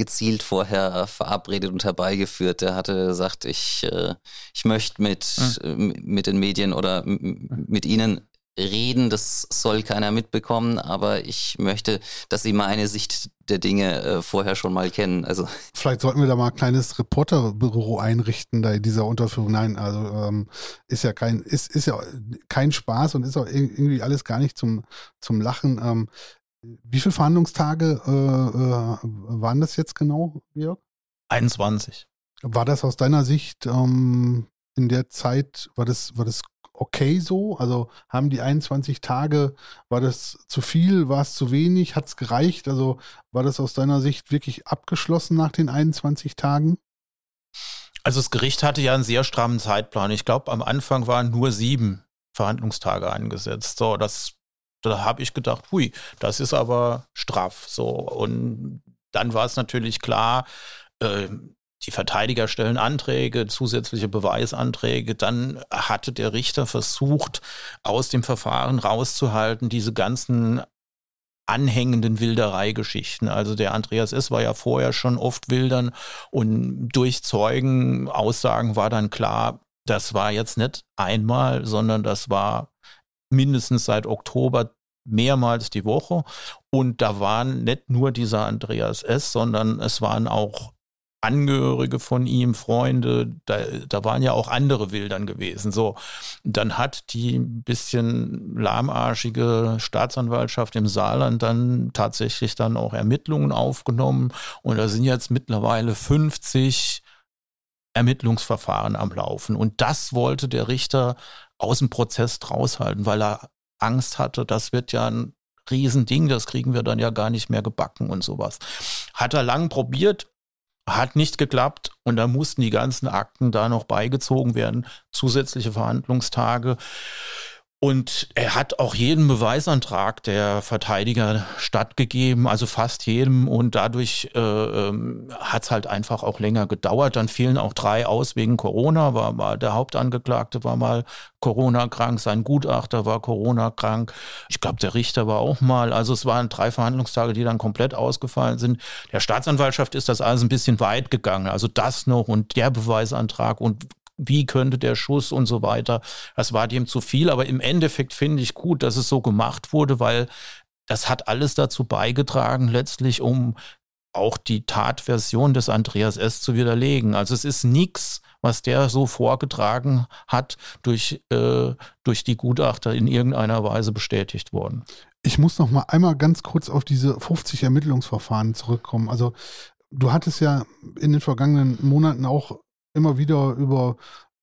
gezielt vorher verabredet und herbeigeführt. Der hatte gesagt, ich, äh, ich möchte mit, mhm. mit den Medien oder mit Ihnen reden, das soll keiner mitbekommen, aber ich möchte, dass Sie meine Sicht der Dinge äh, vorher schon mal kennen. Also vielleicht sollten wir da mal ein kleines Reporterbüro einrichten da in dieser Unterführung. Nein, also ähm, ist ja kein ist ist ja kein Spaß und ist auch irgendwie alles gar nicht zum zum Lachen. Ähm, wie viele Verhandlungstage äh, äh, waren das jetzt genau, Jörg? 21. War das aus deiner Sicht ähm, in der Zeit, war das, war das okay so? Also haben die 21 Tage, war das zu viel, war es zu wenig, hat es gereicht? Also war das aus deiner Sicht wirklich abgeschlossen nach den 21 Tagen? Also das Gericht hatte ja einen sehr strammen Zeitplan. Ich glaube, am Anfang waren nur sieben Verhandlungstage angesetzt. So, das, da habe ich gedacht, hui, das ist aber straff. So, und dann war es natürlich klar, äh, die Verteidiger stellen Anträge, zusätzliche Beweisanträge. Dann hatte der Richter versucht, aus dem Verfahren rauszuhalten, diese ganzen anhängenden Wildereigeschichten. Also der Andreas S. war ja vorher schon oft wildern und durch Zeugenaussagen war dann klar, das war jetzt nicht einmal, sondern das war mindestens seit Oktober mehrmals die Woche. Und da waren nicht nur dieser Andreas S., sondern es waren auch Angehörige von ihm, Freunde, da, da waren ja auch andere Wildern gewesen. So, dann hat die bisschen lahmarschige Staatsanwaltschaft im Saarland dann tatsächlich dann auch Ermittlungen aufgenommen und da sind jetzt mittlerweile 50 Ermittlungsverfahren am Laufen. Und das wollte der Richter aus dem Prozess raushalten, weil er Angst hatte, das wird ja ein Riesending, das kriegen wir dann ja gar nicht mehr gebacken und sowas. Hat er lang probiert, hat nicht geklappt und da mussten die ganzen Akten da noch beigezogen werden, zusätzliche Verhandlungstage. Und er hat auch jeden Beweisantrag der Verteidiger stattgegeben, also fast jedem. Und dadurch äh, ähm, hat es halt einfach auch länger gedauert. Dann fielen auch drei aus wegen Corona. War mal der Hauptangeklagte war mal Corona krank, sein Gutachter war Corona krank. Ich glaube, der Richter war auch mal. Also es waren drei Verhandlungstage, die dann komplett ausgefallen sind. Der Staatsanwaltschaft ist das alles ein bisschen weit gegangen. Also das noch und der Beweisantrag und wie könnte der Schuss und so weiter. Das war dem zu viel, aber im Endeffekt finde ich gut, dass es so gemacht wurde, weil das hat alles dazu beigetragen, letztlich um auch die Tatversion des Andreas S. zu widerlegen. Also es ist nichts, was der so vorgetragen hat, durch, äh, durch die Gutachter in irgendeiner Weise bestätigt worden. Ich muss noch mal einmal ganz kurz auf diese 50 Ermittlungsverfahren zurückkommen. Also du hattest ja in den vergangenen Monaten auch immer wieder über,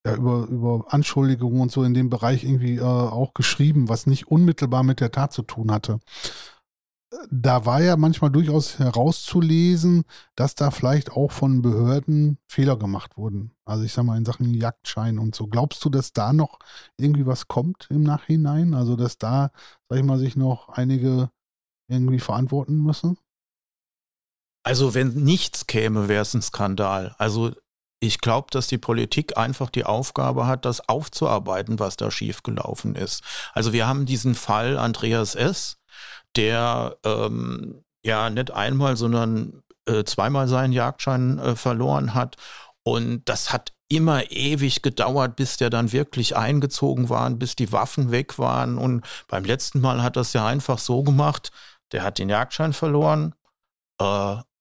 ja, über, über Anschuldigungen und so in dem Bereich irgendwie äh, auch geschrieben, was nicht unmittelbar mit der Tat zu tun hatte. Da war ja manchmal durchaus herauszulesen, dass da vielleicht auch von Behörden Fehler gemacht wurden. Also ich sag mal in Sachen Jagdschein und so. Glaubst du, dass da noch irgendwie was kommt im Nachhinein? Also dass da, sag ich mal, sich noch einige irgendwie verantworten müssen? Also wenn nichts käme, wäre es ein Skandal. Also ich glaube, dass die Politik einfach die Aufgabe hat, das aufzuarbeiten, was da schiefgelaufen ist. Also wir haben diesen Fall Andreas S., der ähm, ja nicht einmal, sondern äh, zweimal seinen Jagdschein äh, verloren hat. Und das hat immer ewig gedauert, bis der dann wirklich eingezogen war, bis die Waffen weg waren. Und beim letzten Mal hat das ja einfach so gemacht, der hat den Jagdschein verloren. Äh,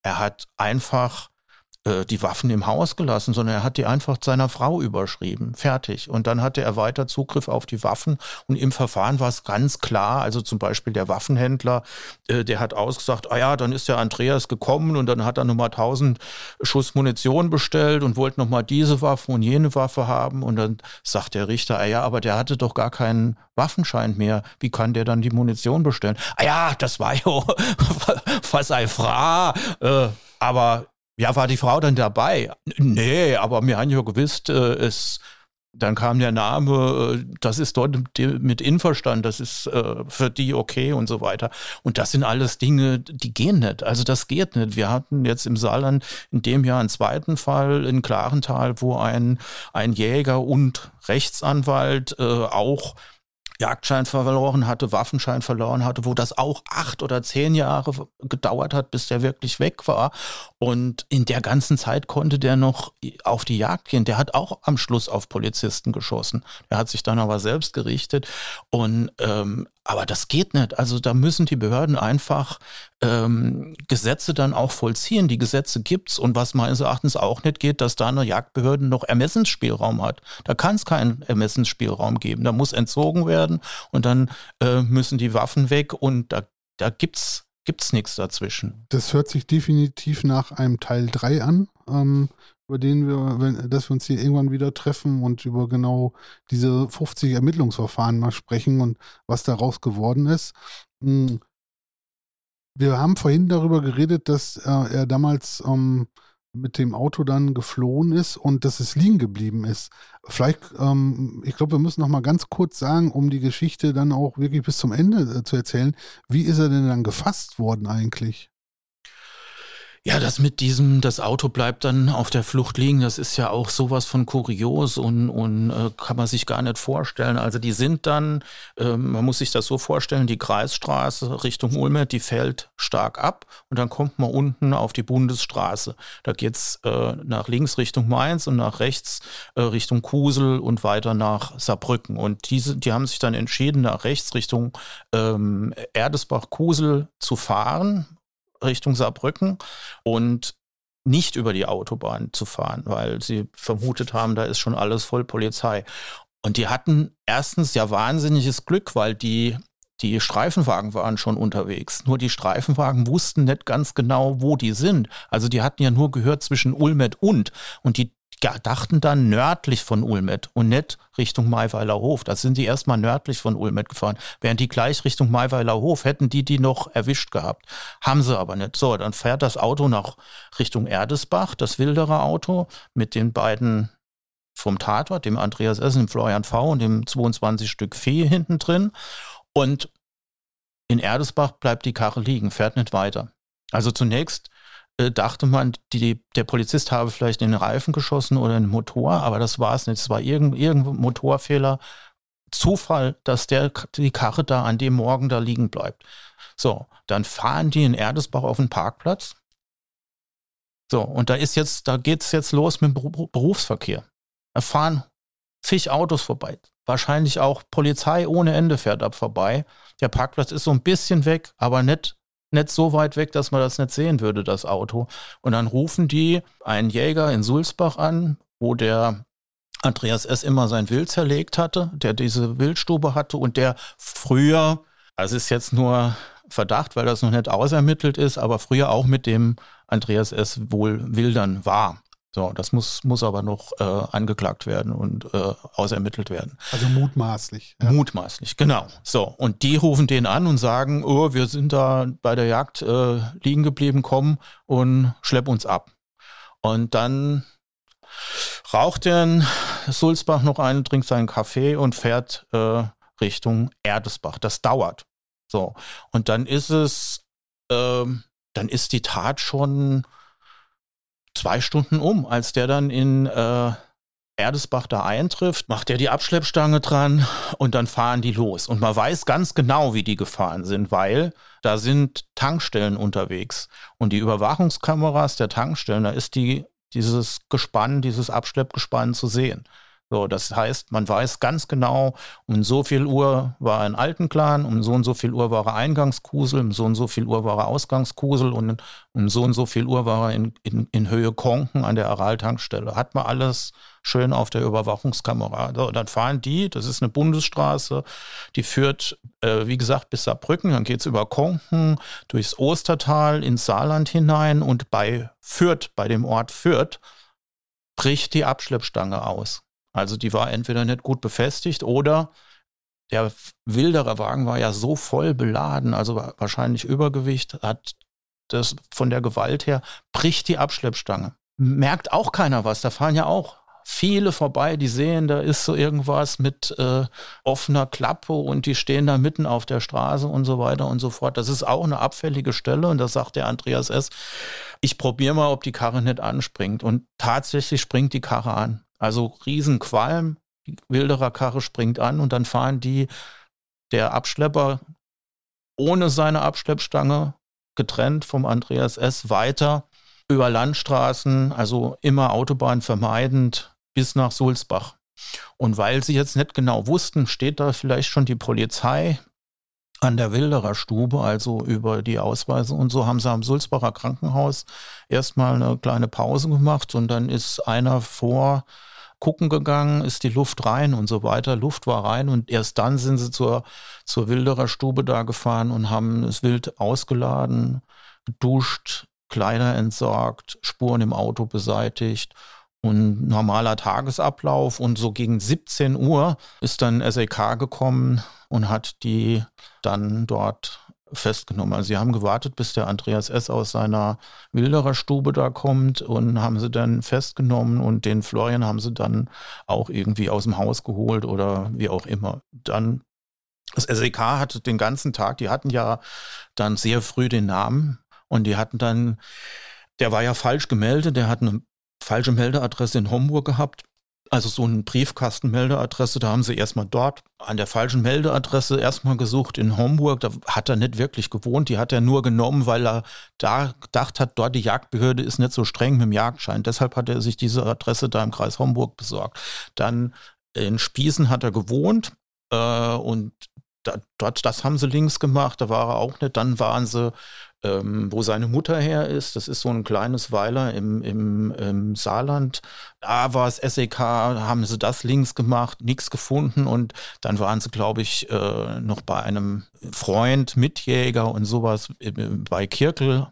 er hat einfach äh, die Waffen im Haus gelassen, sondern er hat die einfach seiner Frau überschrieben. Fertig. Und dann hatte er weiter Zugriff auf die Waffen. Und im Verfahren war es ganz klar, also zum Beispiel der Waffenhändler, äh, der hat ausgesagt, ah ja, dann ist der Andreas gekommen und dann hat er nochmal 1000 Schuss Munition bestellt und wollte nochmal diese Waffe und jene Waffe haben. Und dann sagt der Richter, ah ja, aber der hatte doch gar keinen Waffenschein mehr. Wie kann der dann die Munition bestellen? Ah ja, das war ja was sei fra. Äh, aber ja, war die Frau dann dabei? Nee, aber wir haben ja gewusst, äh, es dann kam der Name, äh, das ist dort mit Inverstand, das ist äh, für die okay und so weiter. Und das sind alles Dinge, die gehen nicht. Also das geht nicht. Wir hatten jetzt im Saarland in dem Jahr einen zweiten Fall in Klarental, wo ein, ein Jäger und Rechtsanwalt äh, auch Jagdschein verloren hatte, Waffenschein verloren hatte, wo das auch acht oder zehn Jahre gedauert hat, bis der wirklich weg war. Und in der ganzen Zeit konnte der noch auf die Jagd gehen. Der hat auch am Schluss auf Polizisten geschossen. Er hat sich dann aber selbst gerichtet. Und ähm, aber das geht nicht. Also da müssen die Behörden einfach ähm, Gesetze dann auch vollziehen. Die Gesetze gibt's und was meines Erachtens auch nicht geht, dass da eine Jagdbehörde noch Ermessensspielraum hat. Da kann es keinen Ermessensspielraum geben. Da muss entzogen werden und dann äh, müssen die Waffen weg und da, da gibt's gibt's nichts dazwischen. Das hört sich definitiv nach einem Teil 3 an. Ähm, über den wir, wenn, dass wir uns hier irgendwann wieder treffen und über genau diese 50 Ermittlungsverfahren mal sprechen und was daraus geworden ist. Hm. Wir haben vorhin darüber geredet, dass äh, er damals ähm, mit dem Auto dann geflohen ist und dass es liegen geblieben ist. Vielleicht, ähm, ich glaube, wir müssen noch mal ganz kurz sagen, um die Geschichte dann auch wirklich bis zum Ende äh, zu erzählen. Wie ist er denn dann gefasst worden eigentlich? Ja, das mit diesem, das Auto bleibt dann auf der Flucht liegen, das ist ja auch sowas von kurios und, und äh, kann man sich gar nicht vorstellen. Also die sind dann, äh, man muss sich das so vorstellen, die Kreisstraße Richtung Ulmer, die fällt stark ab und dann kommt man unten auf die Bundesstraße. Da geht's äh, nach links Richtung Mainz und nach rechts äh, Richtung Kusel und weiter nach Saarbrücken. Und diese, die haben sich dann entschieden, nach rechts Richtung ähm, Erdesbach-Kusel zu fahren Richtung Saarbrücken und nicht über die Autobahn zu fahren, weil sie vermutet haben, da ist schon alles voll Polizei. Und die hatten erstens ja wahnsinniges Glück, weil die die Streifenwagen waren schon unterwegs. Nur die Streifenwagen wussten nicht ganz genau, wo die sind. Also die hatten ja nur gehört zwischen Ulmet und. Und die dachten dann nördlich von Ulmet und nicht Richtung Maiweiler Hof. Da sind die erstmal nördlich von Ulmet gefahren. Während die gleich Richtung Maiweiler Hof hätten die die noch erwischt gehabt. Haben sie aber nicht. So, dann fährt das Auto nach Richtung Erdesbach, das Wilderer Auto mit den beiden vom Tatort, dem Andreas Essen, dem Florian V und dem 22 Stück Fee hinten drin. Und in Erdesbach bleibt die Karre liegen, fährt nicht weiter. Also zunächst dachte man, die, der Polizist habe vielleicht in den Reifen geschossen oder in den Motor, aber das war es nicht. Es war irgendein, irgendein Motorfehler. Zufall, dass der, die Karre da an dem Morgen da liegen bleibt. So, dann fahren die in Erdesbach auf den Parkplatz. So, und da ist jetzt, da geht's jetzt los mit dem Berufsverkehr. Da fahren zig Autos vorbei. Wahrscheinlich auch Polizei ohne Ende fährt ab vorbei. Der Parkplatz ist so ein bisschen weg, aber nicht nicht so weit weg, dass man das nicht sehen würde, das Auto. Und dann rufen die einen Jäger in Sulzbach an, wo der Andreas S. immer sein Wild zerlegt hatte, der diese Wildstube hatte und der früher, also ist jetzt nur Verdacht, weil das noch nicht ausermittelt ist, aber früher auch mit dem Andreas S. wohl Wildern war. So, das muss, muss aber noch äh, angeklagt werden und äh, ausermittelt werden. Also mutmaßlich. Ja. Mutmaßlich, genau. So, und die rufen den an und sagen, oh, wir sind da bei der Jagd äh, liegen geblieben, komm und schlepp uns ab. Und dann raucht der in Sulzbach noch einen, trinkt seinen Kaffee und fährt äh, Richtung Erdesbach. Das dauert. So, und dann ist es, ähm, dann ist die Tat schon zwei Stunden um, als der dann in äh, Erdesbach da eintrifft, macht er die Abschleppstange dran und dann fahren die los. Und man weiß ganz genau, wie die gefahren sind, weil da sind Tankstellen unterwegs. Und die Überwachungskameras der Tankstellen, da ist die, dieses Gespann, dieses Abschleppgespann zu sehen. So, das heißt, man weiß ganz genau, um so viel Uhr war er in Altenclan, um so und so viel Uhr war er Eingangskusel, um so und so viel Uhr war er Ausgangskusel und um so und so viel Uhr war er in, in, in Höhe Konken an der Aral-Tankstelle. Hat man alles schön auf der Überwachungskamera. So, dann fahren die, das ist eine Bundesstraße, die führt, äh, wie gesagt, bis Saarbrücken, dann geht's über Konken, durchs Ostertal ins Saarland hinein und bei Fürth, bei dem Ort Fürth, bricht die Abschleppstange aus. Also die war entweder nicht gut befestigt oder der wildere Wagen war ja so voll beladen, also wahrscheinlich Übergewicht, hat das von der Gewalt her, bricht die Abschleppstange. Merkt auch keiner was. Da fahren ja auch viele vorbei, die sehen, da ist so irgendwas mit äh, offener Klappe und die stehen da mitten auf der Straße und so weiter und so fort. Das ist auch eine abfällige Stelle und da sagt der Andreas S., ich probiere mal, ob die Karre nicht anspringt. Und tatsächlich springt die Karre an. Also Riesenqualm, die Wilderer Karre springt an und dann fahren die, der Abschlepper ohne seine Abschleppstange getrennt vom Andreas S. weiter über Landstraßen, also immer Autobahn vermeidend bis nach Sulzbach. Und weil sie jetzt nicht genau wussten, steht da vielleicht schon die Polizei an der Wilderer Stube, also über die Ausweise und so, haben sie am Sulzbacher Krankenhaus erstmal eine kleine Pause gemacht und dann ist einer vor gucken gegangen, ist die Luft rein und so weiter. Luft war rein und erst dann sind sie zur, zur Wilderer Stube da gefahren und haben das Wild ausgeladen, geduscht, Kleider entsorgt, Spuren im Auto beseitigt und normaler Tagesablauf. Und so gegen 17 Uhr ist dann SEK gekommen und hat die dann dort festgenommen. Also sie haben gewartet, bis der Andreas S. aus seiner Wilderer Stube da kommt und haben sie dann festgenommen und den Florian haben sie dann auch irgendwie aus dem Haus geholt oder wie auch immer. Dann das SEK hatte den ganzen Tag, die hatten ja dann sehr früh den Namen und die hatten dann, der war ja falsch gemeldet, der hat eine falsche Meldeadresse in Homburg gehabt. Also so eine Briefkastenmeldeadresse, da haben sie erstmal dort an der falschen Meldeadresse erstmal gesucht in Homburg. Da hat er nicht wirklich gewohnt, die hat er nur genommen, weil er da gedacht hat, dort die Jagdbehörde ist nicht so streng mit dem Jagdschein. Deshalb hat er sich diese Adresse da im Kreis Homburg besorgt. Dann in Spießen hat er gewohnt äh, und da, dort, das haben sie links gemacht, da war er auch nicht. Dann waren sie ähm, wo seine Mutter her ist. Das ist so ein kleines Weiler im, im, im Saarland. Da war es SEK, haben sie das links gemacht, nichts gefunden und dann waren sie, glaube ich, äh, noch bei einem Freund, Mitjäger und sowas bei Kirkel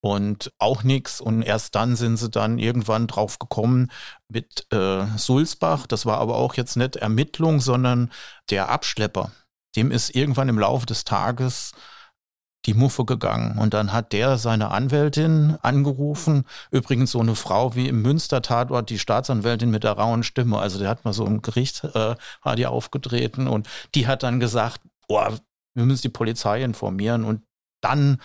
und auch nichts. Und erst dann sind sie dann irgendwann drauf gekommen mit äh, Sulzbach. Das war aber auch jetzt nicht Ermittlung, sondern der Abschlepper. Dem ist irgendwann im Laufe des Tages die Muffe gegangen. Und dann hat der seine Anwältin angerufen. Übrigens so eine Frau wie im Münster-Tatort, die Staatsanwältin mit der rauen Stimme. Also der hat mal so im Gericht, äh, war die aufgetreten und die hat dann gesagt, oh, wir müssen die Polizei informieren. Und dann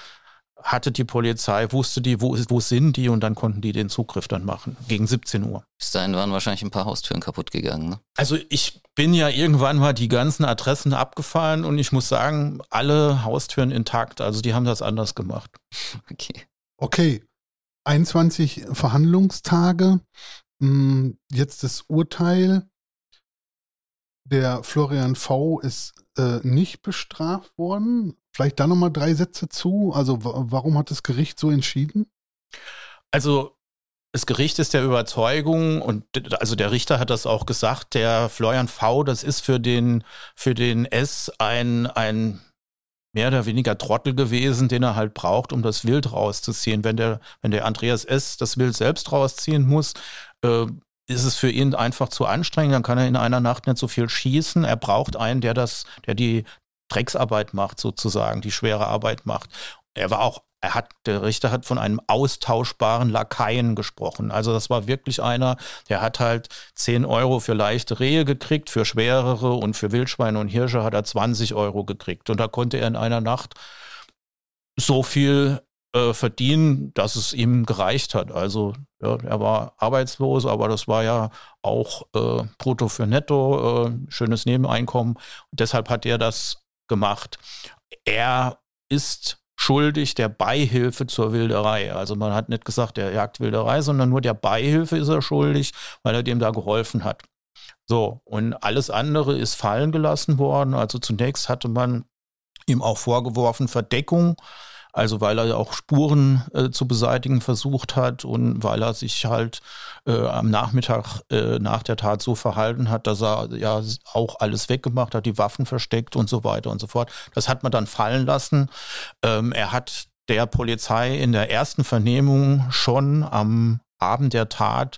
hatte die Polizei, wusste die, wo, wo sind die und dann konnten die den Zugriff dann machen, gegen 17 Uhr. Bis dahin waren wahrscheinlich ein paar Haustüren kaputt gegangen. Ne? Also ich bin ja irgendwann mal die ganzen Adressen abgefahren und ich muss sagen, alle Haustüren intakt, also die haben das anders gemacht. Okay. Okay, 21 Verhandlungstage, hm, jetzt das Urteil. Der Florian V. ist äh, nicht bestraft worden. Vielleicht da nochmal drei Sätze zu. Also warum hat das Gericht so entschieden? Also das Gericht ist der Überzeugung und also der Richter hat das auch gesagt, der Florian V, das ist für den, für den S ein, ein mehr oder weniger Trottel gewesen, den er halt braucht, um das Wild rauszuziehen. Wenn der, wenn der Andreas S. das Wild selbst rausziehen muss, äh, ist es für ihn einfach zu anstrengend, dann kann er in einer Nacht nicht so viel schießen. Er braucht einen, der das, der die, Drecksarbeit macht, sozusagen, die schwere Arbeit macht. Er war auch, er hat, der Richter hat von einem austauschbaren Lakaien gesprochen. Also das war wirklich einer, der hat halt 10 Euro für leichte Rehe gekriegt, für schwerere und für Wildschweine und Hirsche hat er 20 Euro gekriegt. Und da konnte er in einer Nacht so viel äh, verdienen, dass es ihm gereicht hat. Also ja, er war arbeitslos, aber das war ja auch äh, brutto für netto, äh, schönes Nebeneinkommen. Und deshalb hat er das gemacht. Er ist schuldig der Beihilfe zur Wilderei. Also man hat nicht gesagt, der jagt Wilderei, sondern nur der Beihilfe ist er schuldig, weil er dem da geholfen hat. So, und alles andere ist fallen gelassen worden. Also zunächst hatte man ihm auch vorgeworfen Verdeckung also weil er auch Spuren äh, zu beseitigen versucht hat und weil er sich halt äh, am Nachmittag äh, nach der Tat so verhalten hat, dass er ja auch alles weggemacht hat, die Waffen versteckt und so weiter und so fort. Das hat man dann fallen lassen. Ähm, er hat der Polizei in der ersten Vernehmung schon am Abend der Tat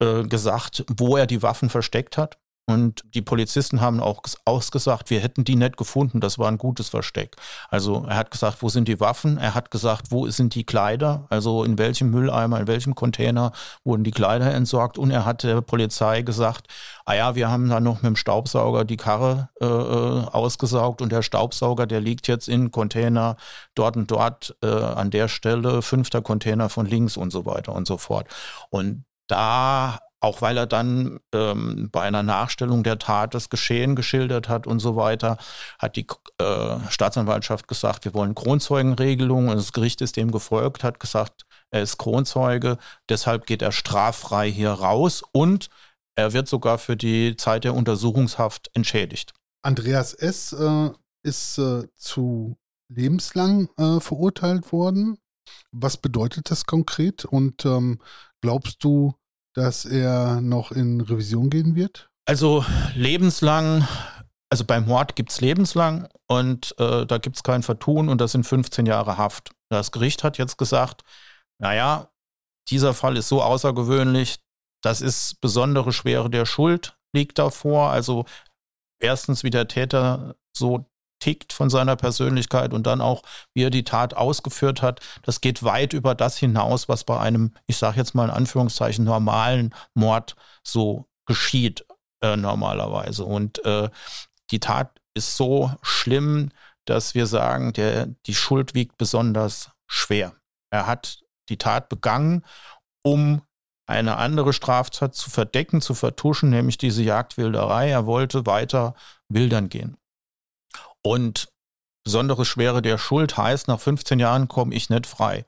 äh, gesagt, wo er die Waffen versteckt hat. Und die Polizisten haben auch ausgesagt, wir hätten die nicht gefunden, das war ein gutes Versteck. Also er hat gesagt, wo sind die Waffen? Er hat gesagt, wo sind die Kleider? Also in welchem Mülleimer, in welchem Container wurden die Kleider entsorgt? Und er hat der Polizei gesagt, ah ja, wir haben da noch mit dem Staubsauger die Karre äh, äh ausgesaugt und der Staubsauger, der liegt jetzt in Container dort und dort äh, an der Stelle, fünfter Container von links und so weiter und so fort. Und da auch weil er dann ähm, bei einer Nachstellung der Tat das Geschehen geschildert hat und so weiter, hat die äh, Staatsanwaltschaft gesagt, wir wollen Kronzeugenregelung und das Gericht ist dem gefolgt, hat gesagt, er ist Kronzeuge, deshalb geht er straffrei hier raus und er wird sogar für die Zeit der Untersuchungshaft entschädigt. Andreas S. Äh, ist äh, zu lebenslang äh, verurteilt worden. Was bedeutet das konkret? Und ähm, glaubst du, dass er noch in Revision gehen wird? Also lebenslang, also beim Mord gibt es lebenslang und äh, da gibt es kein Vertun und das sind 15 Jahre Haft. Das Gericht hat jetzt gesagt, naja, dieser Fall ist so außergewöhnlich, das ist besondere Schwere der Schuld liegt davor. Also erstens, wie der Täter so tickt von seiner Persönlichkeit und dann auch, wie er die Tat ausgeführt hat, das geht weit über das hinaus, was bei einem, ich sage jetzt mal in Anführungszeichen, normalen Mord so geschieht äh, normalerweise. Und äh, die Tat ist so schlimm, dass wir sagen, der, die Schuld wiegt besonders schwer. Er hat die Tat begangen, um eine andere Straftat zu verdecken, zu vertuschen, nämlich diese Jagdwilderei. Er wollte weiter wildern gehen. Und besondere Schwere der Schuld heißt, nach 15 Jahren komme ich nicht frei.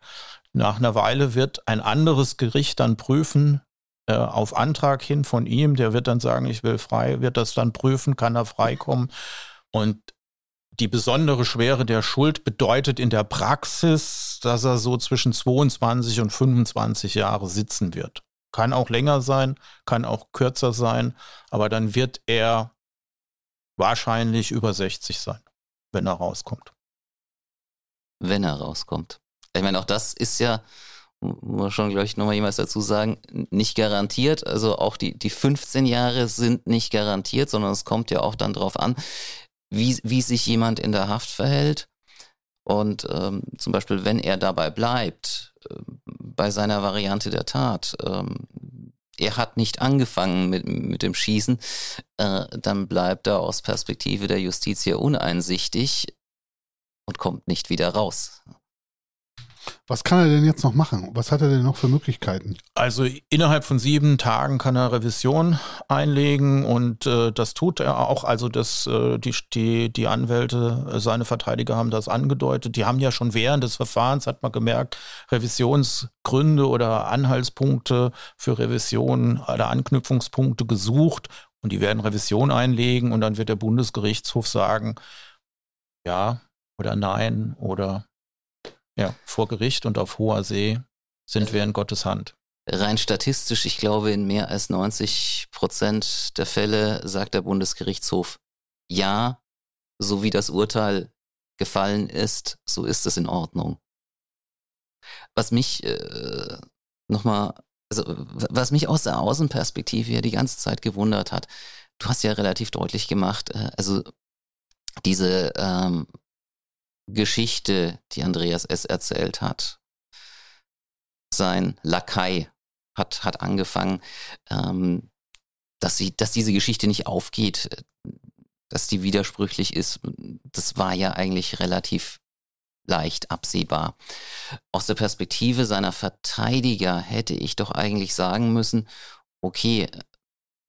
Nach einer Weile wird ein anderes Gericht dann prüfen, äh, auf Antrag hin von ihm, der wird dann sagen, ich will frei, wird das dann prüfen, kann er freikommen. Und die besondere Schwere der Schuld bedeutet in der Praxis, dass er so zwischen 22 und 25 Jahre sitzen wird. Kann auch länger sein, kann auch kürzer sein, aber dann wird er wahrscheinlich über 60 sein, wenn er rauskommt. Wenn er rauskommt. Ich meine, auch das ist ja, muss schon, glaube ich, nochmal jemals dazu sagen, nicht garantiert. Also auch die, die 15 Jahre sind nicht garantiert, sondern es kommt ja auch dann darauf an, wie, wie sich jemand in der Haft verhält. Und ähm, zum Beispiel, wenn er dabei bleibt, äh, bei seiner Variante der Tat, ähm, er hat nicht angefangen mit, mit dem Schießen, äh, dann bleibt er aus Perspektive der Justiz hier uneinsichtig und kommt nicht wieder raus. Was kann er denn jetzt noch machen? Was hat er denn noch für Möglichkeiten? Also innerhalb von sieben Tagen kann er Revision einlegen und äh, das tut er auch. Also das, äh, die, die, die Anwälte, seine Verteidiger haben das angedeutet. Die haben ja schon während des Verfahrens, hat man gemerkt, Revisionsgründe oder Anhaltspunkte für Revision oder Anknüpfungspunkte gesucht und die werden Revision einlegen und dann wird der Bundesgerichtshof sagen, ja oder nein oder ja, vor Gericht und auf hoher See sind wir in Gottes Hand. Rein statistisch, ich glaube, in mehr als 90 Prozent der Fälle sagt der Bundesgerichtshof ja, so wie das Urteil gefallen ist, so ist es in Ordnung. Was mich äh, nochmal, also was mich aus der Außenperspektive ja die ganze Zeit gewundert hat, du hast ja relativ deutlich gemacht, äh, also diese ähm, Geschichte, die Andreas S. erzählt hat. Sein Lakai hat, hat angefangen, ähm, dass, sie, dass diese Geschichte nicht aufgeht, dass die widersprüchlich ist. Das war ja eigentlich relativ leicht absehbar. Aus der Perspektive seiner Verteidiger hätte ich doch eigentlich sagen müssen, okay,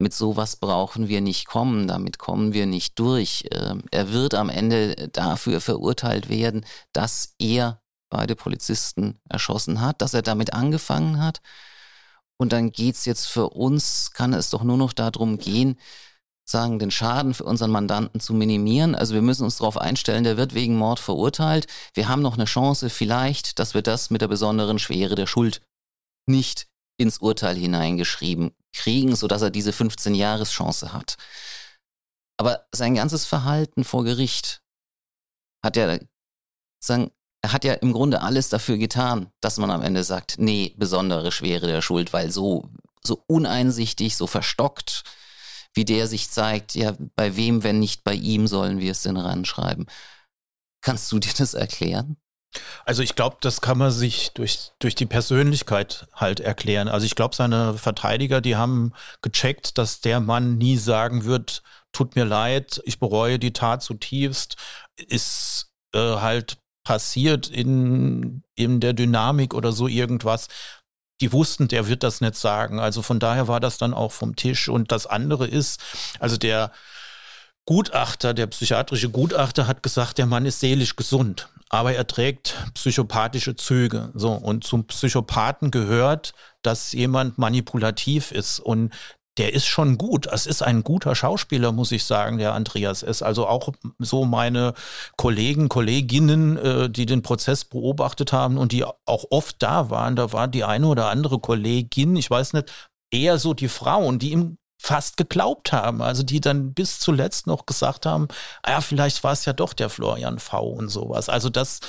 mit sowas brauchen wir nicht kommen, damit kommen wir nicht durch. Ähm, er wird am Ende dafür verurteilt werden, dass er beide Polizisten erschossen hat, dass er damit angefangen hat. Und dann geht es jetzt für uns, kann es doch nur noch darum gehen, sagen, den Schaden für unseren Mandanten zu minimieren. Also wir müssen uns darauf einstellen, der wird wegen Mord verurteilt. Wir haben noch eine Chance vielleicht, dass wir das mit der besonderen Schwere der Schuld nicht ins Urteil hineingeschrieben kriegen, sodass er diese 15-Jahres-Chance hat. Aber sein ganzes Verhalten vor Gericht hat ja, sagen, er hat ja im Grunde alles dafür getan, dass man am Ende sagt, nee, besondere Schwere der Schuld, weil so, so uneinsichtig, so verstockt, wie der sich zeigt, ja, bei wem, wenn nicht bei ihm, sollen wir es denn ranschreiben. Kannst du dir das erklären? Also ich glaube, das kann man sich durch, durch die Persönlichkeit halt erklären. Also ich glaube, seine Verteidiger, die haben gecheckt, dass der Mann nie sagen wird, tut mir leid, ich bereue die Tat zutiefst, ist äh, halt passiert in, in der Dynamik oder so irgendwas. Die wussten, der wird das nicht sagen. Also von daher war das dann auch vom Tisch. Und das andere ist, also der Gutachter, der psychiatrische Gutachter hat gesagt, der Mann ist seelisch gesund aber er trägt psychopathische Züge. So, und zum Psychopathen gehört, dass jemand manipulativ ist und der ist schon gut. Es ist ein guter Schauspieler, muss ich sagen, der Andreas ist. Also auch so meine Kollegen, Kolleginnen, äh, die den Prozess beobachtet haben und die auch oft da waren, da war die eine oder andere Kollegin, ich weiß nicht, eher so die Frauen, die ihm fast geglaubt haben. Also die dann bis zuletzt noch gesagt haben, ah ja, vielleicht war es ja doch der Florian V und sowas. Also das,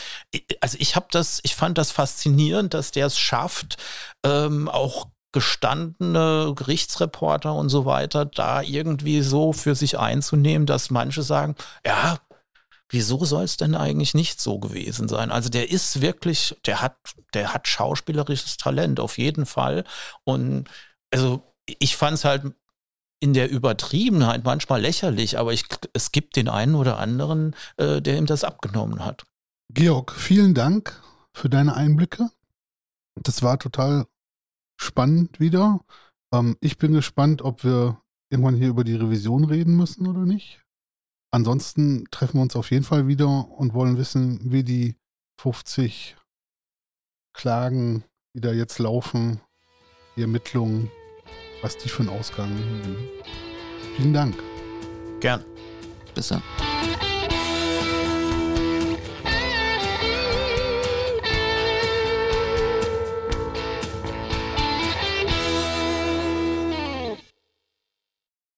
also ich habe das, ich fand das faszinierend, dass der es schafft, ähm, auch gestandene Gerichtsreporter und so weiter da irgendwie so für sich einzunehmen, dass manche sagen, ja, wieso soll es denn eigentlich nicht so gewesen sein? Also der ist wirklich, der hat, der hat schauspielerisches Talent auf jeden Fall und also ich fand es halt in der Übertriebenheit manchmal lächerlich, aber ich, es gibt den einen oder anderen, äh, der ihm das abgenommen hat. Georg, vielen Dank für deine Einblicke. Das war total spannend wieder. Ähm, ich bin gespannt, ob wir irgendwann hier über die Revision reden müssen oder nicht. Ansonsten treffen wir uns auf jeden Fall wieder und wollen wissen, wie die 50 Klagen, die da jetzt laufen, die Ermittlungen was die für einen Ausgang nehmen. Vielen Dank. Gern. Bis dann.